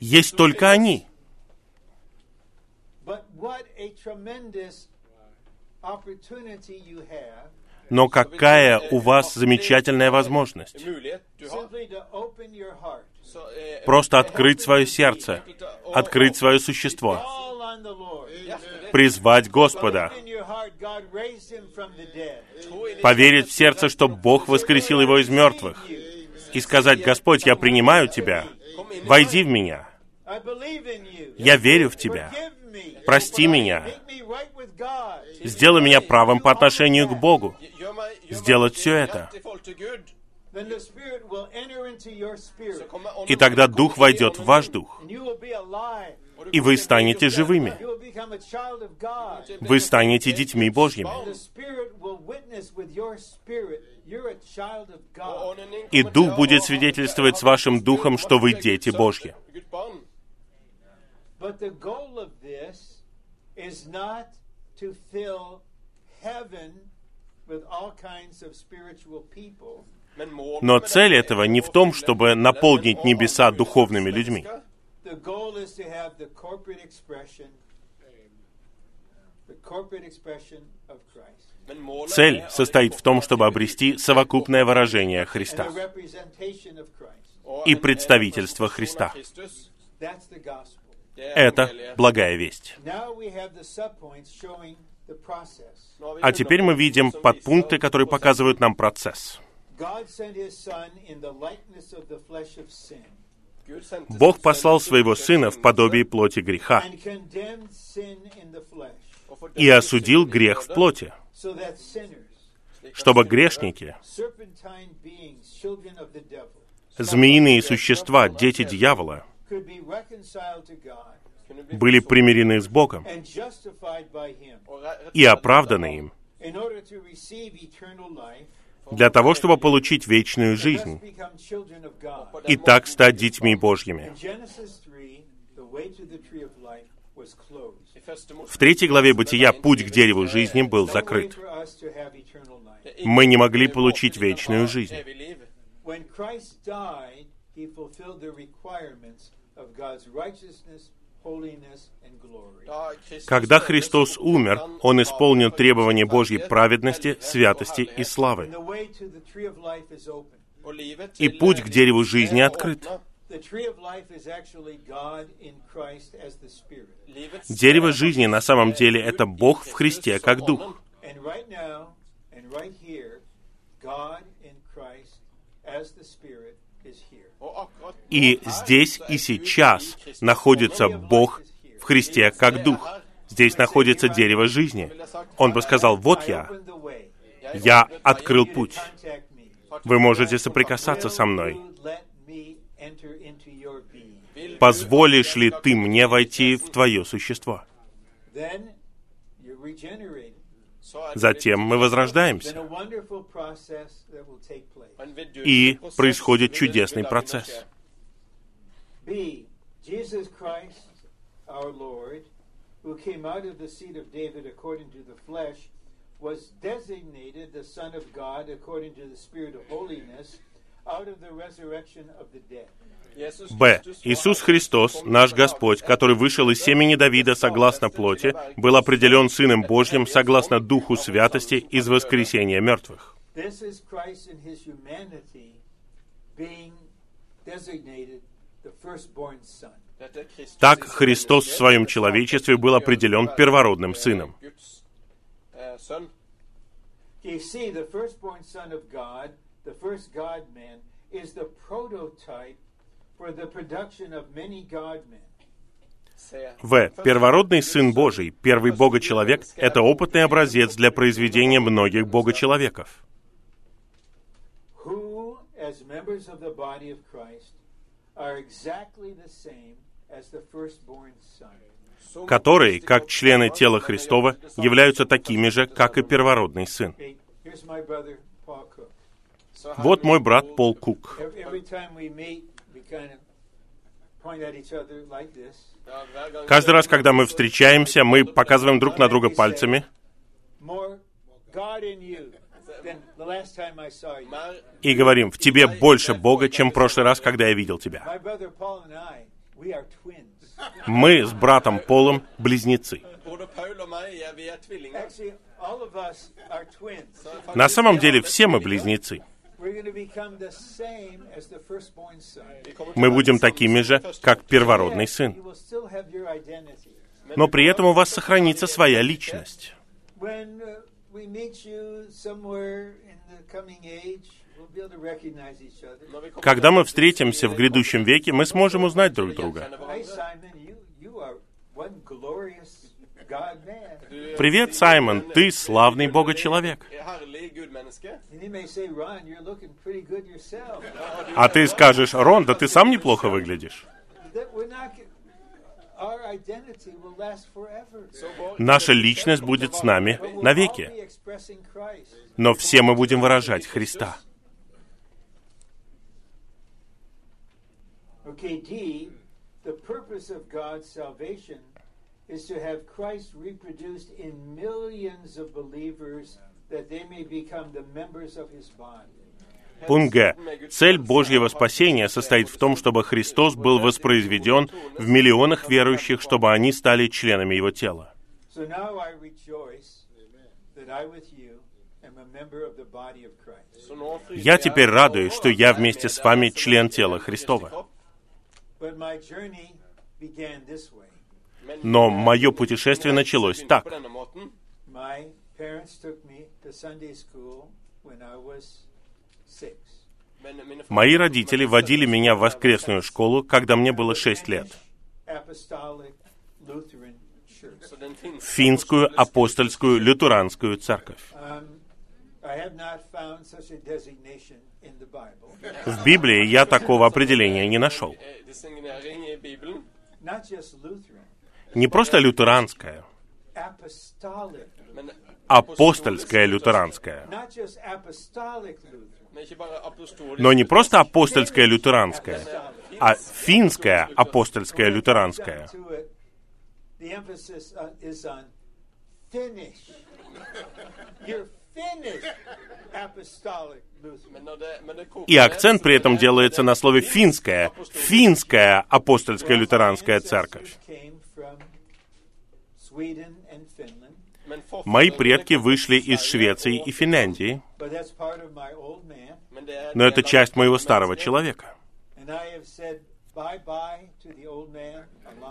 Есть только они. Но какая у вас замечательная возможность просто открыть свое сердце, открыть свое существо, призвать Господа, поверить в сердце, что Бог воскресил его из мертвых, и сказать, Господь, я принимаю Тебя, войди в меня, я верю в Тебя, прости меня, сделай меня правым по отношению к Богу. Сделать все это. И тогда Дух войдет в ваш дух, And you will be alive. и вы станете живыми. You will become a child of God. Вы станете детьми Божьими. The Spirit will witness with your spirit. You're a child of Og God. ånden din И Дух будет свидетельствовать с вашим духом, что вы дети Божьи. Heaven with all kinds of spiritual people. Но цель этого er не в том, чтобы наполнить небеса духовными людьми. Цель er состоит в том, чтобы обрести совокупное выражение Христа и представительство Христа. er Это благая весть. А теперь мы видим подпункты, которые показывают нам процесс. God sent his son in the likeness of the flesh of sin Gud sendte Бог послал своего Сына в подобии плоти греха и осудил грех в плоти, чтобы грешники, змеиные существа, дети дьявола, были примирены с Богом и оправданы им для того, чтобы получить вечную жизнь и так стать детьми Божьими. In Genesis 3, the way to the tree of life was closed. В третьей главе Бытия путь к дереву жизни был закрыт. Мы не могли получить вечную жизнь. Когда Христос умер, Он исполнил требования Божьей праведности, святости и славы. И путь к дереву жизни открыт. Дерево жизни на самом деле это Бог в Христе как Дух. And right now, and right here, God in Christ as the Spirit is here. И здесь и сейчас находится Бог в Христе как Дух. Здесь находится дерево жизни. Он бы сказал, вот я, я открыл путь. Вы можете соприкасаться со мной. Позволишь ли ты мне войти в твое существо? Затем мы возрождаемся. a wonderful process that will take place. И происходит чудесный процесс. B. Jesus Christ, our Lord, who came out of the seed of David according to the flesh, was designated the Son of God according to the Spirit of holiness out of the resurrection of the dead. Б. Иисус Христос, наш Господь, который вышел из семени Давида согласно плоти, был определен Сыном Божьим согласно Духу Святости из воскресения мертвых. This is Christ in his humanity being designated the firstborn Son. Так Христос в своем человечестве был определен первородным Сыном. В. Первородный Сын Божий, первый Бога-человек, это опытный образец для произведения многих Бога-человеков, as members of the body of Christ, are exactly the same as the firstborn Son. которые, как члены тела Христова, являются такими же, как и первородный Сын. Вот мой брат Пол Кук. Каждый раз, когда мы встречаемся, мы показываем друг на друга пальцами И говорим, в тебе больше Бога, чем в прошлый раз, когда я видел тебя. Мы с братом Полом близнецы. Er. На самом деле все мы близнецы. Мы будем такими же, как первородный сын. Но при этом у вас сохранится своя личность. When uh, we meet you somewhere in the coming age, we'll be able to recognize each other. Когда мы встретимся в грядущем веке, мы сможем узнать друг друга. Hey, Simon, you, you are one glorious God man. Привет, Саймон, ты славный good yourself. А ты скажешь, Рон, да ты сам неплохо выглядишь. Наша личность будет с нами навеки. Но все мы будем выражать Христа. D, the purpose of God's salvation is to have Christ reproduced in millions of believers that they may become the members of his body. Пункт Г. Цель Божьего спасения состоит в том, чтобы Христос был воспроизведен в миллионах верующих, чтобы они стали членами Его тела. Я теперь радуюсь, что я вместе с вами член тела Христова. Но мое путешествие началось так. Мои родители водили меня в воскресную школу, когда мне было 6 лет. Финскую апостольскую лютеранскую церковь. В Библии я такого определения не нашел. Не просто лютеранская, апостольская лютеранская. Но не просто апостольская лютеранская, а финская апостольская лютеранская. И акцент при этом делается на слове «финская», «финская апостольская лютеранская церковь». Мои предки вышли из Швеции и Финляндии, но это часть моего старого человека.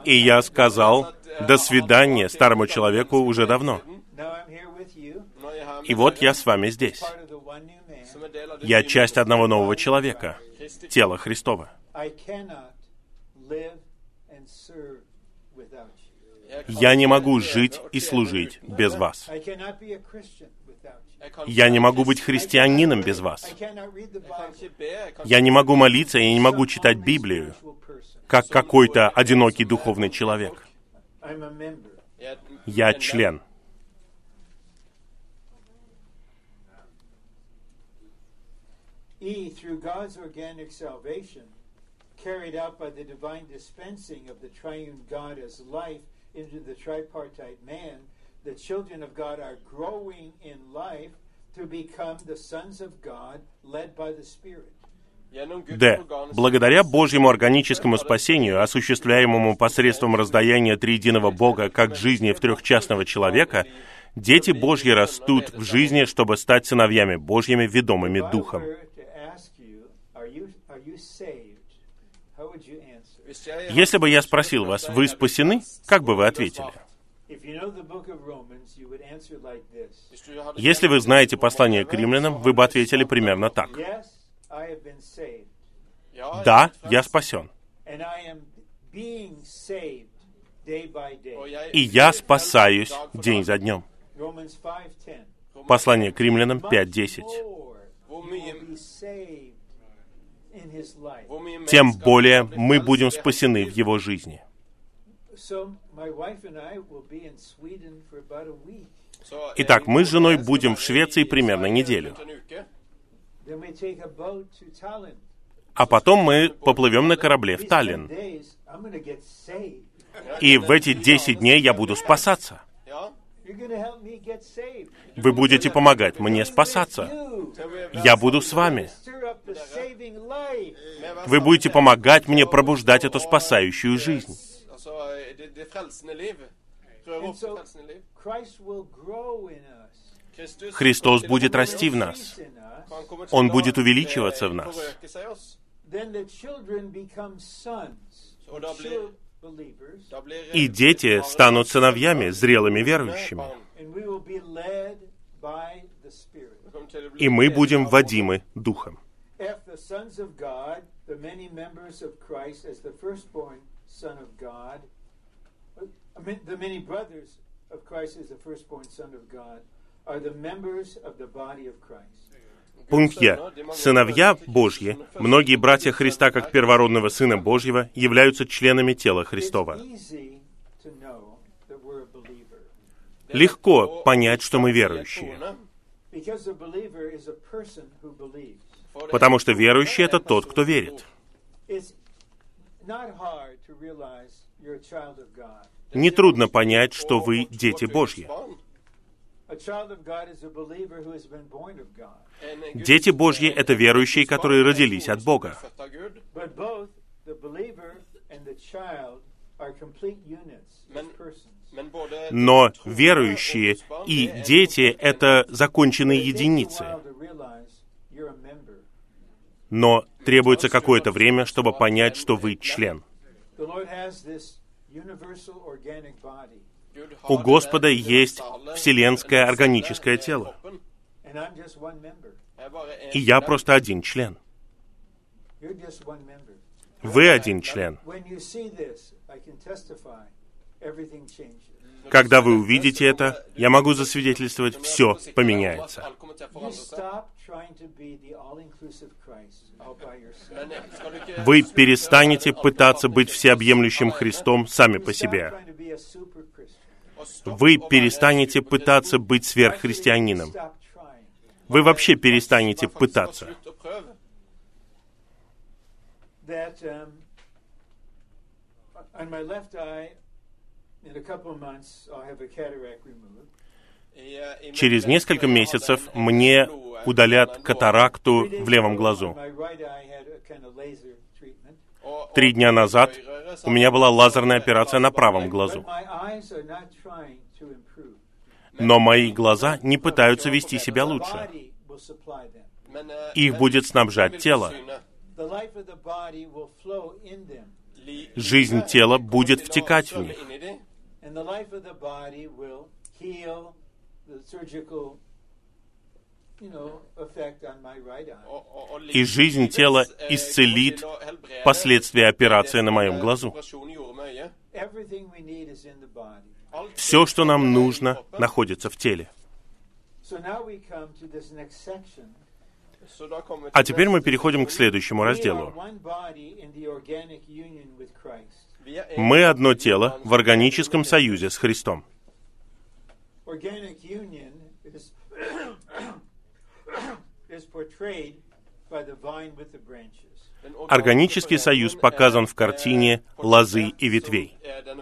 И я сказал «до свидания» старому человеку уже давно. Er И вот я с вами здесь. er Я часть одного нового человека, тела Христова. Я не могу жить и служить без вас. Я не могу быть христианином без вас. Я не могу молиться, я не могу читать Библию, как какой-то одинокий духовный человек. Er Я член. E, into the tripartite man, the children of God are growing in life to become the sons of God led by the Spirit. Д. Благодаря Божьему органическому спасению, осуществляемому посредством раздаяния триединого Бога как жизни в трехчастного человека, дети Божьи растут в жизни, чтобы стать сыновьями Божьими, ведомыми Духом. Если бы я спросил вас, вы спасены, как бы вы ответили? Если вы знаете послание к римлянам, вы бы ответили примерно так. Yes, I have been saved, Ja, Да, er я спасен. and I am being saved day by og day. jeg И я спасаюсь день за днем. Romans 5:10. Послание к римлянам Much 5.10. more Hvor you mye, will be saved in his life. hvor mye mer Тем более мы будем спасены в его жизни. Итак, мы с женой будем в Швеции примерно неделю. rundt en uke. Then we take a boat to Tallinn. А потом мы поплывем на корабле в These 10 Таллин. days, I'm going to get saved. И в эти 10 дней я буду спасаться. Ja, You're going to help me get saved. Вы будете помогать мне спасаться. Я буду с вами. Вы будете помогать мне пробуждать эту спасающую жизнь. Eh, det, det frelsende liv. Det so liv. Christ will grow in us. Kristus, Христос будет расти в нас. Он будет eh, увеличиваться в нас. И дети станут сыновьями, зрелыми верующими. И мы будем водимы Духом. F, the many brothers of Christ as the firstborn Son of God, are the members of the body of Christ. Пункт Е. Сыновья Божьи, многие братья Христа как первородного Сына Божьего, являются членами тела Христова. Легко понять, что мы верующие, потому что верующий — это тот, кто верит. Нетрудно понять, что вы дети Божьи. Дети Божьи — это верующие, которые родились от Бога. Но верующие и дети — это законченные единицы. Но требуется какое-то время, чтобы понять, что вы член. У Господа есть вселенское органическое тело. И я просто один член. Вы один член. Когда вы увидите это, я могу засвидетельствовать, все поменяется. Вы перестанете пытаться быть всеобъемлющим Христом сами по себе. Вы перестанете пытаться быть сверххристианином. Вы вообще перестанете пытаться. That um, on my left eye, Через несколько месяцев мне удалят катаракту в левом глазу. Три дня назад у меня была лазерная операция на правом глазу. Но мои глаза не пытаются вести себя лучше. eh, Их будет снабжать тело. Жизнь тела будет втекать в них. And the life of the body will heal the surgical, you know, effect on my right eye. og- og- og И жизнь тела eh, исцелит последствия операции на моем eh, глазу. operasjonen gjorde med øyet. Everything we need is in the body. Alt Все, что нам er нужно, находится в теле. А теперь мы переходим к следующему разделу. Er Мы одно тело в органическом союзе с Христом. Органический союз показан er, в картине eh, «Лозы и ветвей». er er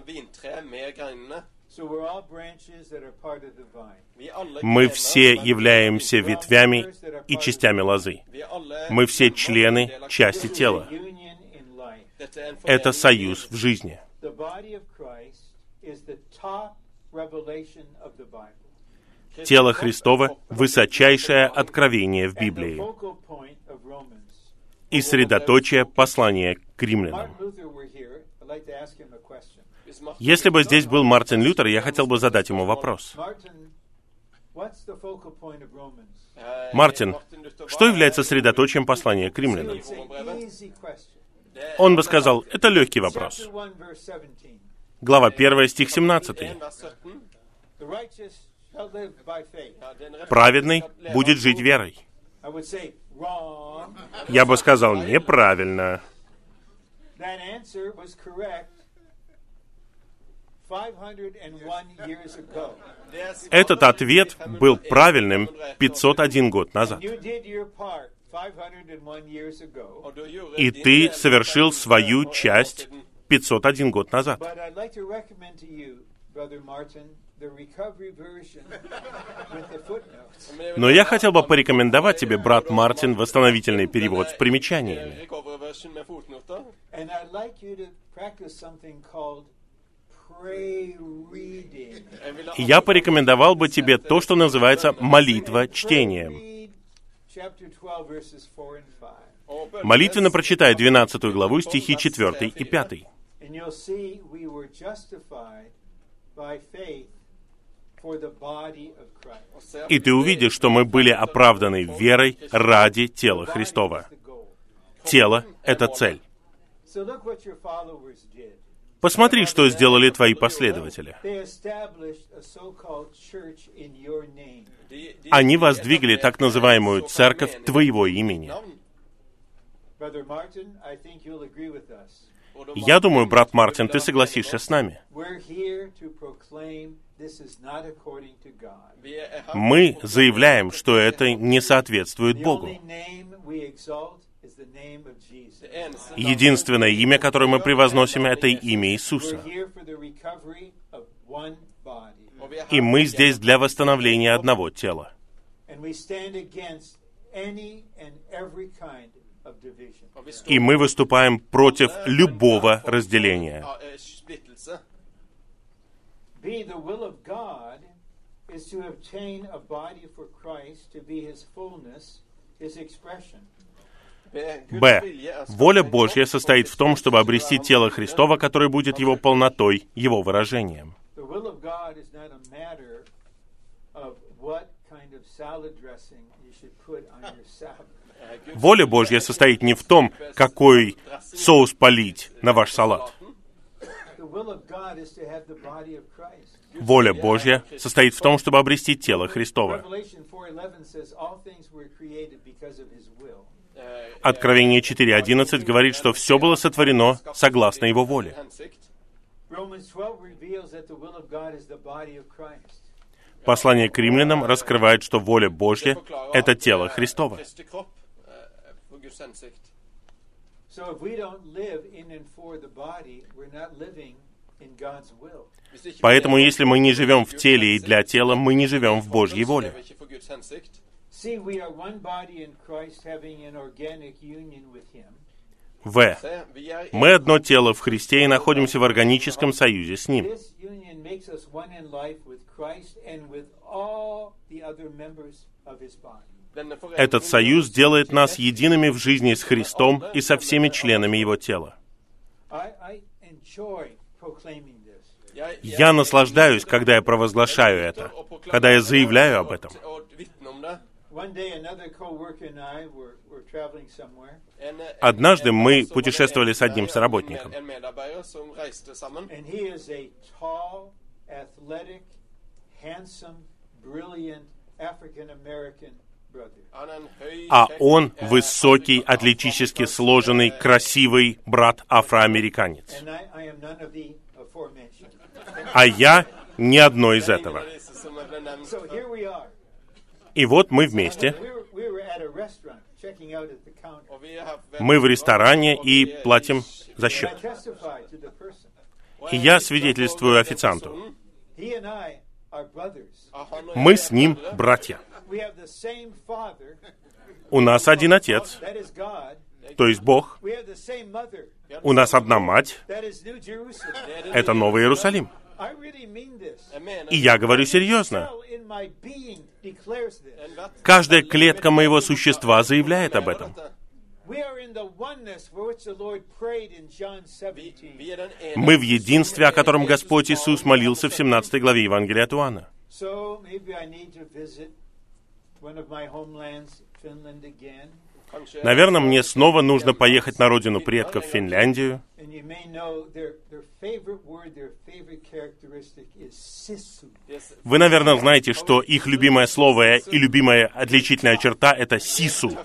Мы все являемся ветвями и частями лозы. Er Мы все члены, части тела. a union in life. Dette er en Это союз в жизни. Тело Христово – высочайшее откровение в Библии и средоточие послания к римлянам. Если бы здесь был Мартин Лютер, я хотел бы задать ему вопрос. Eh, Мартин, что является er- средоточием послания к римлянам? Он бы сказал, это легкий вопрос. Chapter 1, verse 17. Глава 1, стих 1, 17. vers 17. The righteous shall live by faith. Ja, den rettferdige Праведный будет жить верой. Я бы сказал, неправильно. That answer was correct 501 years ago. Det er svaret Этот ответ был правильным 501 год назад. You did your part 501 years ago. Og du gjorde И ты совершил 501 свою часть siden. 501 год назад. But I'd like to recommend to you, Brother Martin, the recovery version with the footnotes. Men jeg vil Но я хотел бы порекомендовать тебе, брат Мартин, восстановительный перевод с Eh, примечаниями. recovery version med fotnoter. And I'd like you to practice something called pray reading. Jeg vil И Я порекомендовал бы тебе то, что называется молитва чтением. Молитвенно прочитай 12 главу, стихи 4 и 5. And you'll see we were justified by faith for the body of Christ. Og ser И ты увидишь, что мы были оправданы верой ради тела Христова. Тело — это цель. Посмотри, что сделали твои последователи. Они воздвигли так называемую церковь твоего имени. Я думаю, брат Мартин, ты согласишься с нами. Er Мы заявляем, что это не соответствует Богу. Единственное имя, которое мы превозносим, это имя Иисуса. Er И мы здесь для восстановления одного тела. И мы выступаем против любого разделения. Б. Воля Божья состоит в том, чтобы обрести тело Христова, которое будет его полнотой, его выражением. The will of God is not a matter of what kind of salad dressing you should put on your salad. Guds Воля Божья состоит не в том, какой соус полить на ваш салат. Воля Божья состоит в том, чтобы обрести тело Христово. Откровение 4.11 говорит, что все было сотворено согласно Его воле. hensikt. Romans 12 reveals that the will of God is the body of Christ. Послание к римлянам раскрывает, что воля Божья — это тело eh, vi Поэтому, если мы не живем в теле и для тела, мы не живем в Божьей воле. В. Er Мы одно тело в Христе и находимся в органическом союзе с Ним. Этот союз делает нас едиными в жизни с Христом и со всеми членами Его тела. Я наслаждаюсь, когда я провозглашаю это, когда я заявляю об этом. Однажды мы путешествовали с одним соработником. Er А он eh, высокий, атлетически сложенный, красивый the aforementioned. А я ни одно из этого. So here we are. И вот мы вместе. Мы в ресторане и er- платим за счет. И я свидетельствую официанту. Ah, Мы с ним er братья. У нас один отец, то есть Бог. У нас одна мать, это Новый Иерусалим. И я говорю серьезно. Каждая клетка моего существа заявляет об этом. We are in the oneness for which the Lord prayed in John Vi 17. den ene- Мы в единстве, о котором Господь Иисус молился в 17 главе Евангелия от Иоанна. Наверное, мне снова нужно поехать на родину предков, в Финляндию. Вы, наверное, знаете, что их любимое слово и любимая отличительная черта — это сису.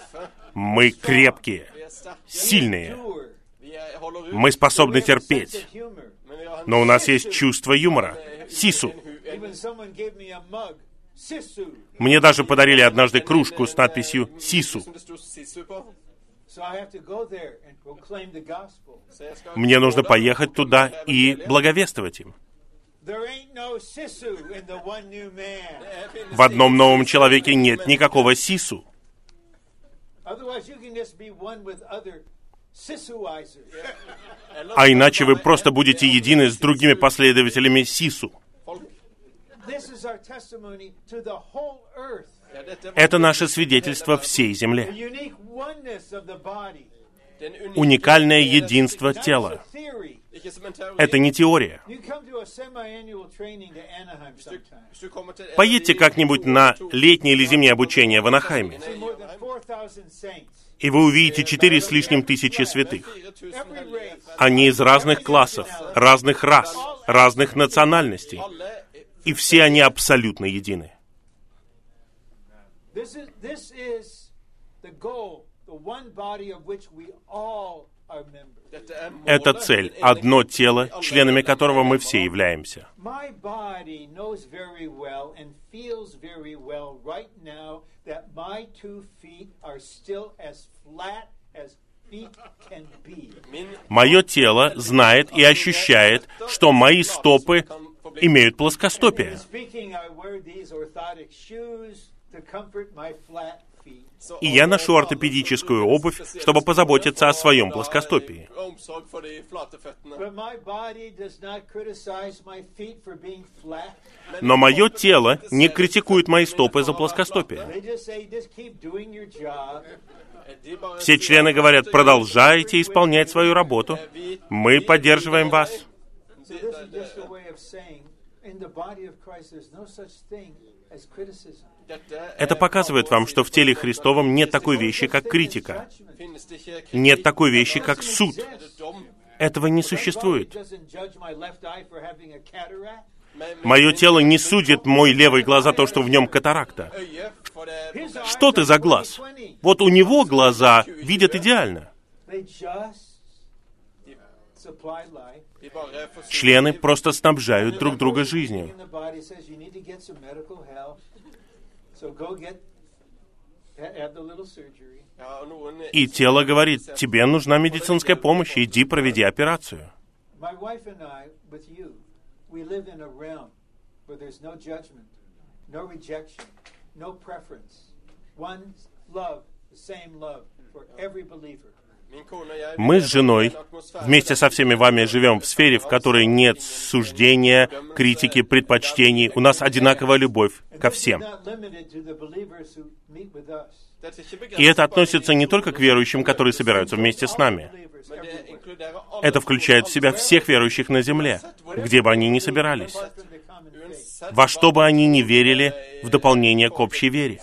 Мы крепкие, er сильные. Er, Мы способны терпеть. Но у нас есть чувство юмора. Сису. Мне даже подарили однажды кружку с надписью «Сису». Мне нужно поехать туда и благовествовать им. В одном новом человеке нет никакого сису. А иначе вы просто будете едины с другими последователями сису. folk. This is our testimony to the whole earth. Ja, dette var- Это наше свидетельство всей земле. Уникальное единство тела. Это не теория. Поедьте как-нибудь на летнее или зимнее обучение в Анахайме, See more than 4,000 saints. и вы увидите четыре с лишним тысячи святых. 4000 Every hellige race. Они из разных классов, разных рас, разных национальностей, и все они абсолютно едины. Er Это цель, одно тело, членами которого мы все являемся. Мое тело знает и ощущает, что мои стопы имеют плоскостопие. И я ношу ортопедическую обувь, чтобы позаботиться о своем плоскостопии. Но мое тело не критикует мои стопы за плоскостопие. Все члены говорят, продолжайте исполнять свою работу. Мы поддерживаем вас. So this is just a way of saying, in the body of Christ, there's no such thing as criticism. Dette Это показывает вам, что в теле Христовом нет такой вещи, как критика. Нет такой вещи, как суд. Этого не существует. Мое тело не судит мой левый глаз за то, что в нем катаракта. Что ты за глаз? 20/20. Вот у него глаза видят идеально. Члены просто снабжают друг друга жизнью. И тело говорит, тебе нужна медицинская помощь, иди проведи операцию. Love, same love for every believer. Мы с женой вместе со всеми вами живем в сфере, в которой нет суждения, критики, предпочтений. У нас одинаковая любовь ко всем. И это относится не только к верующим, которые собираются вместе с нами. Это включает в себя всех верующих на земле, где бы они ни собирались. Во что бы они ни верили, в дополнение к общей вере.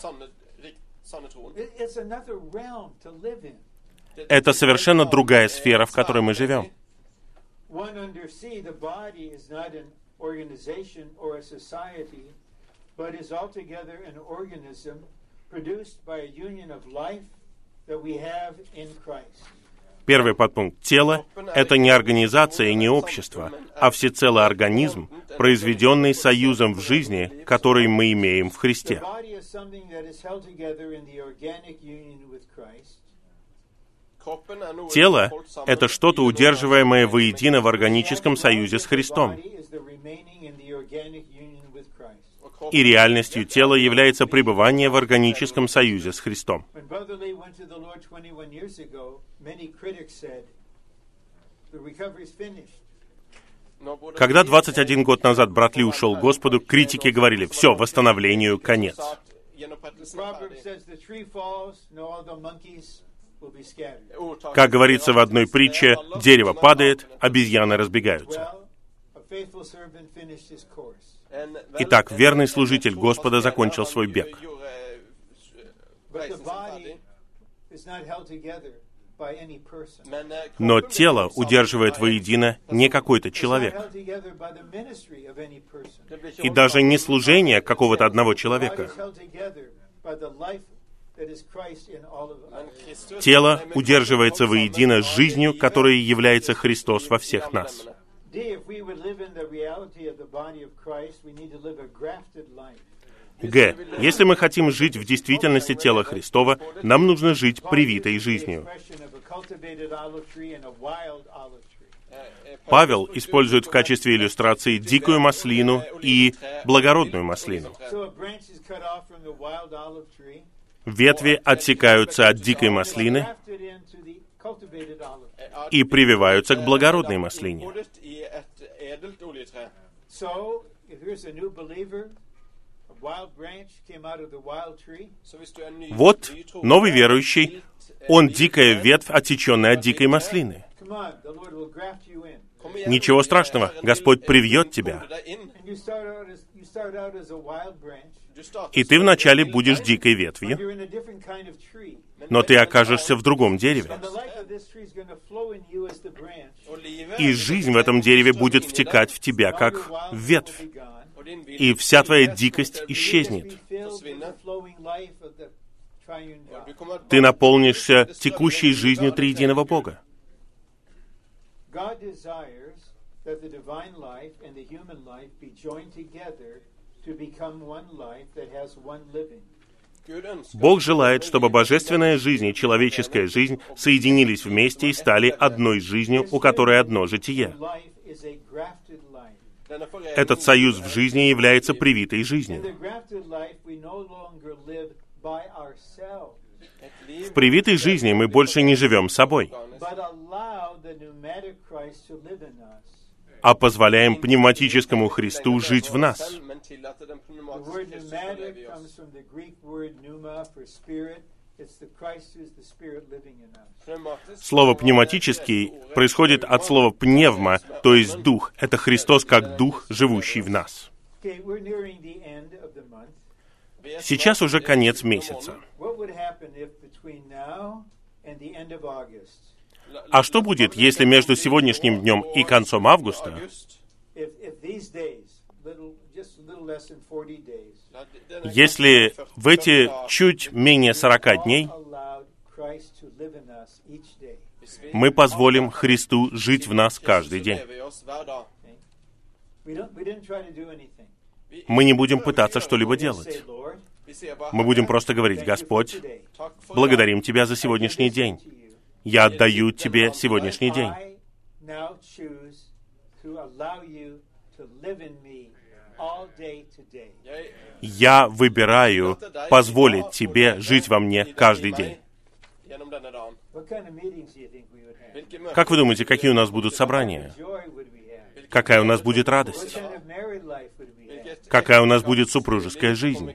Это совершенно другая сфера, в которой мы живем. Первый подпункт. Тело — это не организация и не общество, а всецелый организм, произведенный союзом в жизни, который мы имеем в Христе. Тело som holdt — sammen это что-то, удерживаемое воедино в органическом союзе с Христом. kroppen И реальностью тела является пребывание в органическом союзе с Христом. When Brother Lee went to the Lord 21 years ago, many critics said, the recovery's finished. Når både Когда vi 21 год назад брат Ли ушел к Господу, критики говорили, все, восстановлению конец. Er Как говорится в одной притче, дерево падает, обезьяны разбегаются. Итак, верный служитель Господа закончил свой бег. eh, eh, Но тело удерживает воедино не какой-то человек, и даже не служение какого-то одного человека. Тело удерживается воедино av жизнью, livet является Христос во всех нас. Г. Если мы хотим жить в действительности тела Христова, нам нужно жить привитой жизнью. Павел использует в качестве иллюстрации дикую маслину и благородную маслину. Ветви отсекаются от дикой маслины er и прививаются к благородной маслине. er Вот новый верующий, eh, он дикая ветвь, отсеченная от дикой маслины. Ничего страшного, Господь eh, привьет тебя. И ты вначале будешь дикой ветвью, но ты er окажешься в другом дереве. И жизнь в этом дереве будет втекать в тебя, как ветвь. И вся твоя дикость исчезнет. Ты наполнишься текущей жизнью триединого. Бога. God desires that the divine life and the human life be joined together to become one life that has one living. Бог желает, чтобы божественная жизнь и человеческая жизнь соединились вместе и стали одной жизнью, у которой одно житие. Этот союз в жизни является привитой жизнью. В привитой жизни мы больше не живем собой, but allow the pneumatic Christ to live in us. А позволяем пневматическому Христу жить в нас. Слово «пневматический» происходит от слова «пневма», то есть «дух». Это Христос как Дух, живущий в нас. Er Сейчас уже конец месяца. А что будет, если между сегодняшним днем и концом августа August. if, if these days, little, just a little less than 40 days, Ja, det- den är Если в эти 40 чуть менее 40 дней мы позволим Христу жить в нас каждый день. Мы не будем пытаться что-либо делать. Мы будем просто говорить, Господь, благодарим Тебя за сегодняшний день. Я отдаю Тебе сегодняшний день. Я выбираю позволить Тебе жить во мне каждый день. Как вы думаете, какие у нас будут собрания? Какая у нас будет радость? Какая у нас будет супружеская жизнь?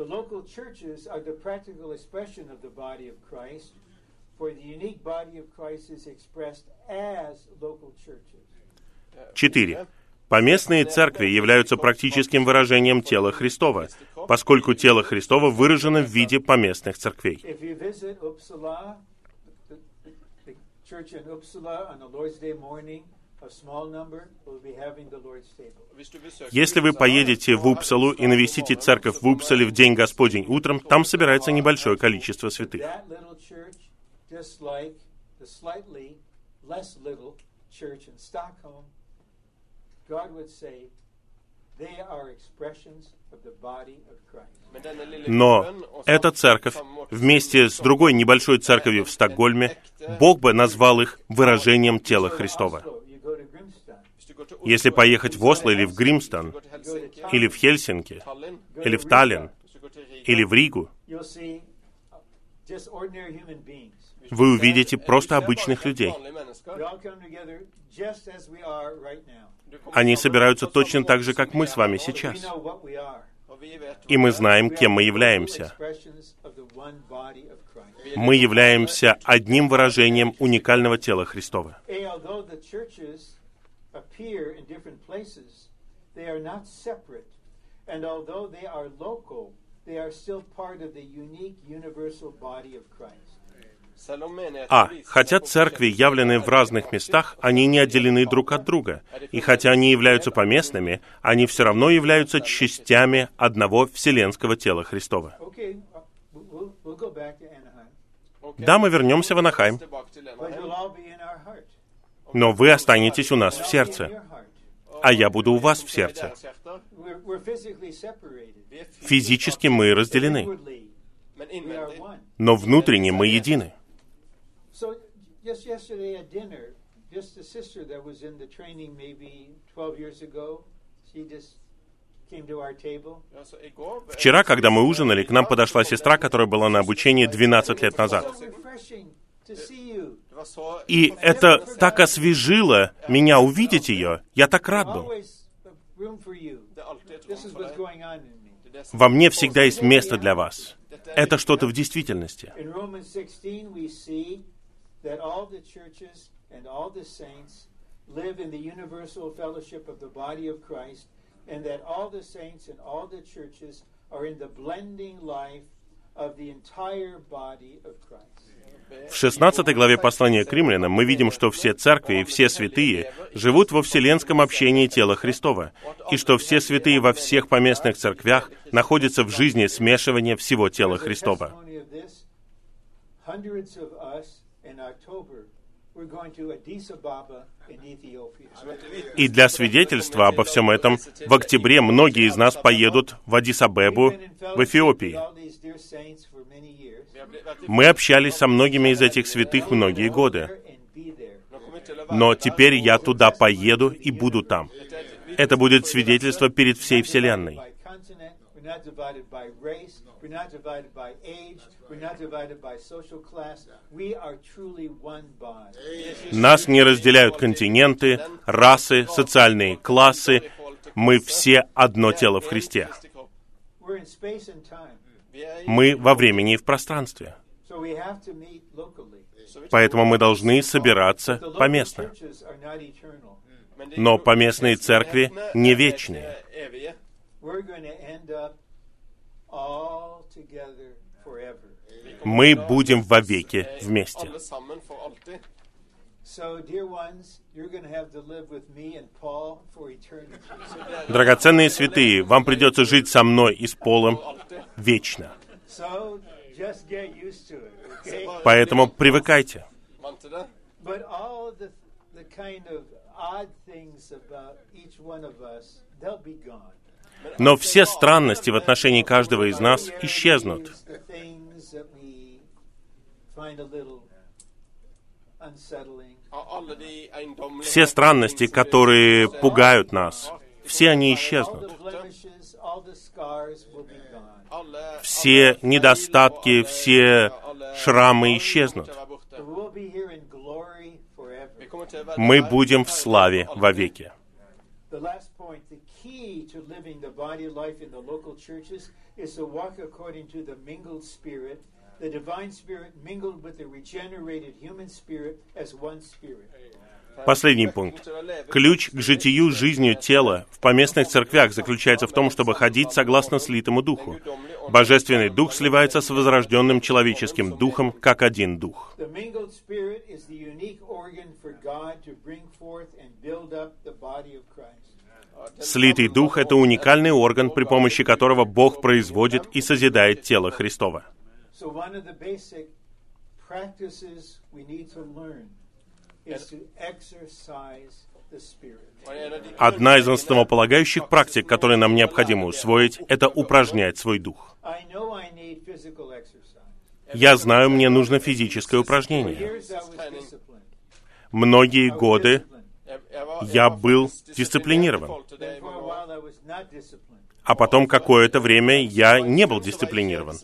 The local churches are the practical expression of the body of Christ, for the unique body of Christ is expressed as local churches. Четыре. Поместные церкви являются практическим выражением тела Христова, поскольку тело Христова выражено в виде поместных церквей. If Если вы поедете в Упсалу и навестите церковь в Упсале в День Господень утром, там собирается небольшое количество святых. Но эта церковь вместе с другой небольшой церковью в Стокгольме, Бог бы назвал их выражением тела Христова. Если поехать в Осло или в Гримстон, или в Хельсинки, или в Таллин, или в Ригу, uh, вы увидите просто обычных людей. Они собираются точно так же, как мы er с вами сейчас. И мы знаем, кем мы являемся. Мы являемся одним выражением уникального тела Христова. Appear in different places, they are not separate. And although they are local, they are still part of the unique universal body of Christ. А, хотя церкви явлены в разных местах, они не отделены друг от друга. И хотя они являются поместными, они все равно являются частями одного вселенского тела Христова. Uh, Да, мы вернемся в Анахайм, но вы останетесь у нас в сердце, а я буду у вас в сердце. er Физически мы разделены, но внутренне мы едины. So just yesterday at dinner, just a sister that was in the training maybe 12 years ago, she just came to our table. Ja, så i går, eh, Вчера, когда мы ужинали, к нам подошла сестра, которая была на обучении 12 лет назад. И это так освежило меня увидеть ее. Я так рад был. Er er Во мне всегда есть место для вас. Это что-то в действительности. In Romans 16, we see that all the churches and all the saints live in the universal fellowship of the body of Christ, and that all the saints and all the churches are in the blending life of the entire body of Christ. В 16 главе послания к римлянам мы видим, что все церкви и все святые живут во вселенском общении тела Христова, и что все святые во всех поместных церквях находятся в жизни смешивания всего тела Христова. И для свидетельства обо всем этом, в октябре многие из нас поедут в Адис-Абебу, в Эфиопии. Мы общались со многими из этих святых многие годы, но теперь я туда поеду и буду там. Это будет свидетельство перед всей Вселенной. We're not divided by age, we're not divided by social class. We are truly one body. Нас не разделяют континенты, расы, социальные классы. Мы все одно тело в Христе. We're in space and time, Vi er i- Мы во времени и в пространстве. Поэтому мы должны собираться поместно. Но поместные церкви не er вечные. Мы будем вовеки вместе. Alle sammen for alltid. So, dear ones, you're going to have to live with me and Paul for eternity. Драгоценные святые, вам придется жить со мной и с Полом вечно. Поэтому привыкайте. But Но все странности в отношении каждого из нас исчезнут. Все странности, которые пугают нас, все они исчезнут. Все недостатки, все шрамы исчезнут. Мы будем в славе вовеки. The last point, the key to living the body life in the local churches is to walk according to the mingled spirit, the divine spirit mingled with the regenerated human spirit as one spirit. Последний пункт. Ключ к житию жизнью тела в поместных церквях заключается в том, чтобы ходить согласно слитому духу. Божественный дух сливается с возрожденным человеческим духом, как один дух. Слитый дух — это уникальный орган, при помощи которого Бог производит и созидает тело Христова. Одна из основополагающих практик, которые нам необходимо усвоить, это упражнять свой дух. Я знаю, мне нужно физическое упражнение. Многие годы Я был дисциплинирован. А потом какое-то время я не был дисциплинирован.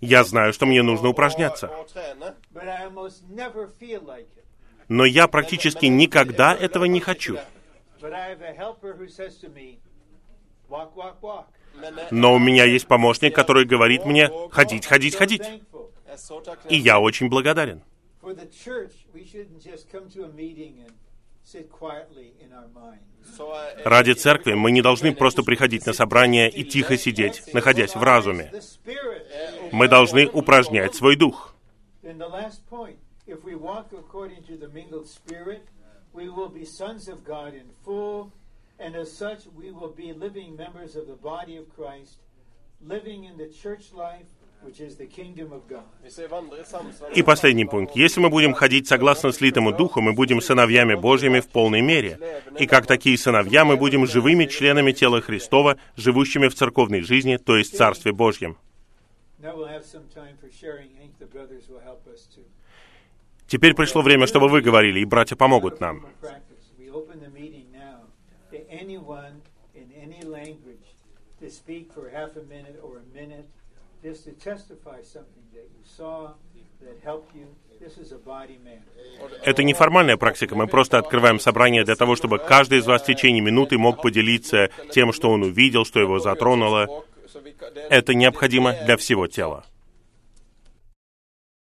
Я знаю, что мне нужно упражняться. Но я практически никогда этого не хочу. Но у меня есть помощник, который говорит мне «ходить, ходить, ходить». И я очень благодарен. For the church, we shouldn't just come to a meeting and sit quietly in our mind. Så jeg, Ради церкви мы не должны просто приходить на собрание и тихо сидеть, находясь в разуме. Мы должны упражнять свой дух. Then the last point, if we walk according to the mingled spirit, we will be sons of God in full, and as such we will be living members of the body of Christ, living in the church life, which is the kingdom of God. hvis jeg vandrer i samsvar И последний пункт. Если мы будем ходить согласно слитому духу, мы будем сыновьями Божьими в полной мере. И как такие сыновья, мы будем живыми членами тела Христова, живущими в церковной жизни, то есть Царстве Божьем. Теперь пришло время, чтобы вы говорили, и братья помогут нам. To speak for half a minute or a minute, just to testify something that you saw that helped you. This. Это неформальная практика, мы просто открываем собрание для того, чтобы каждый из вас в течение минуты мог поделиться тем, что он увидел, что его затронуло. Это необходимо для всего тела.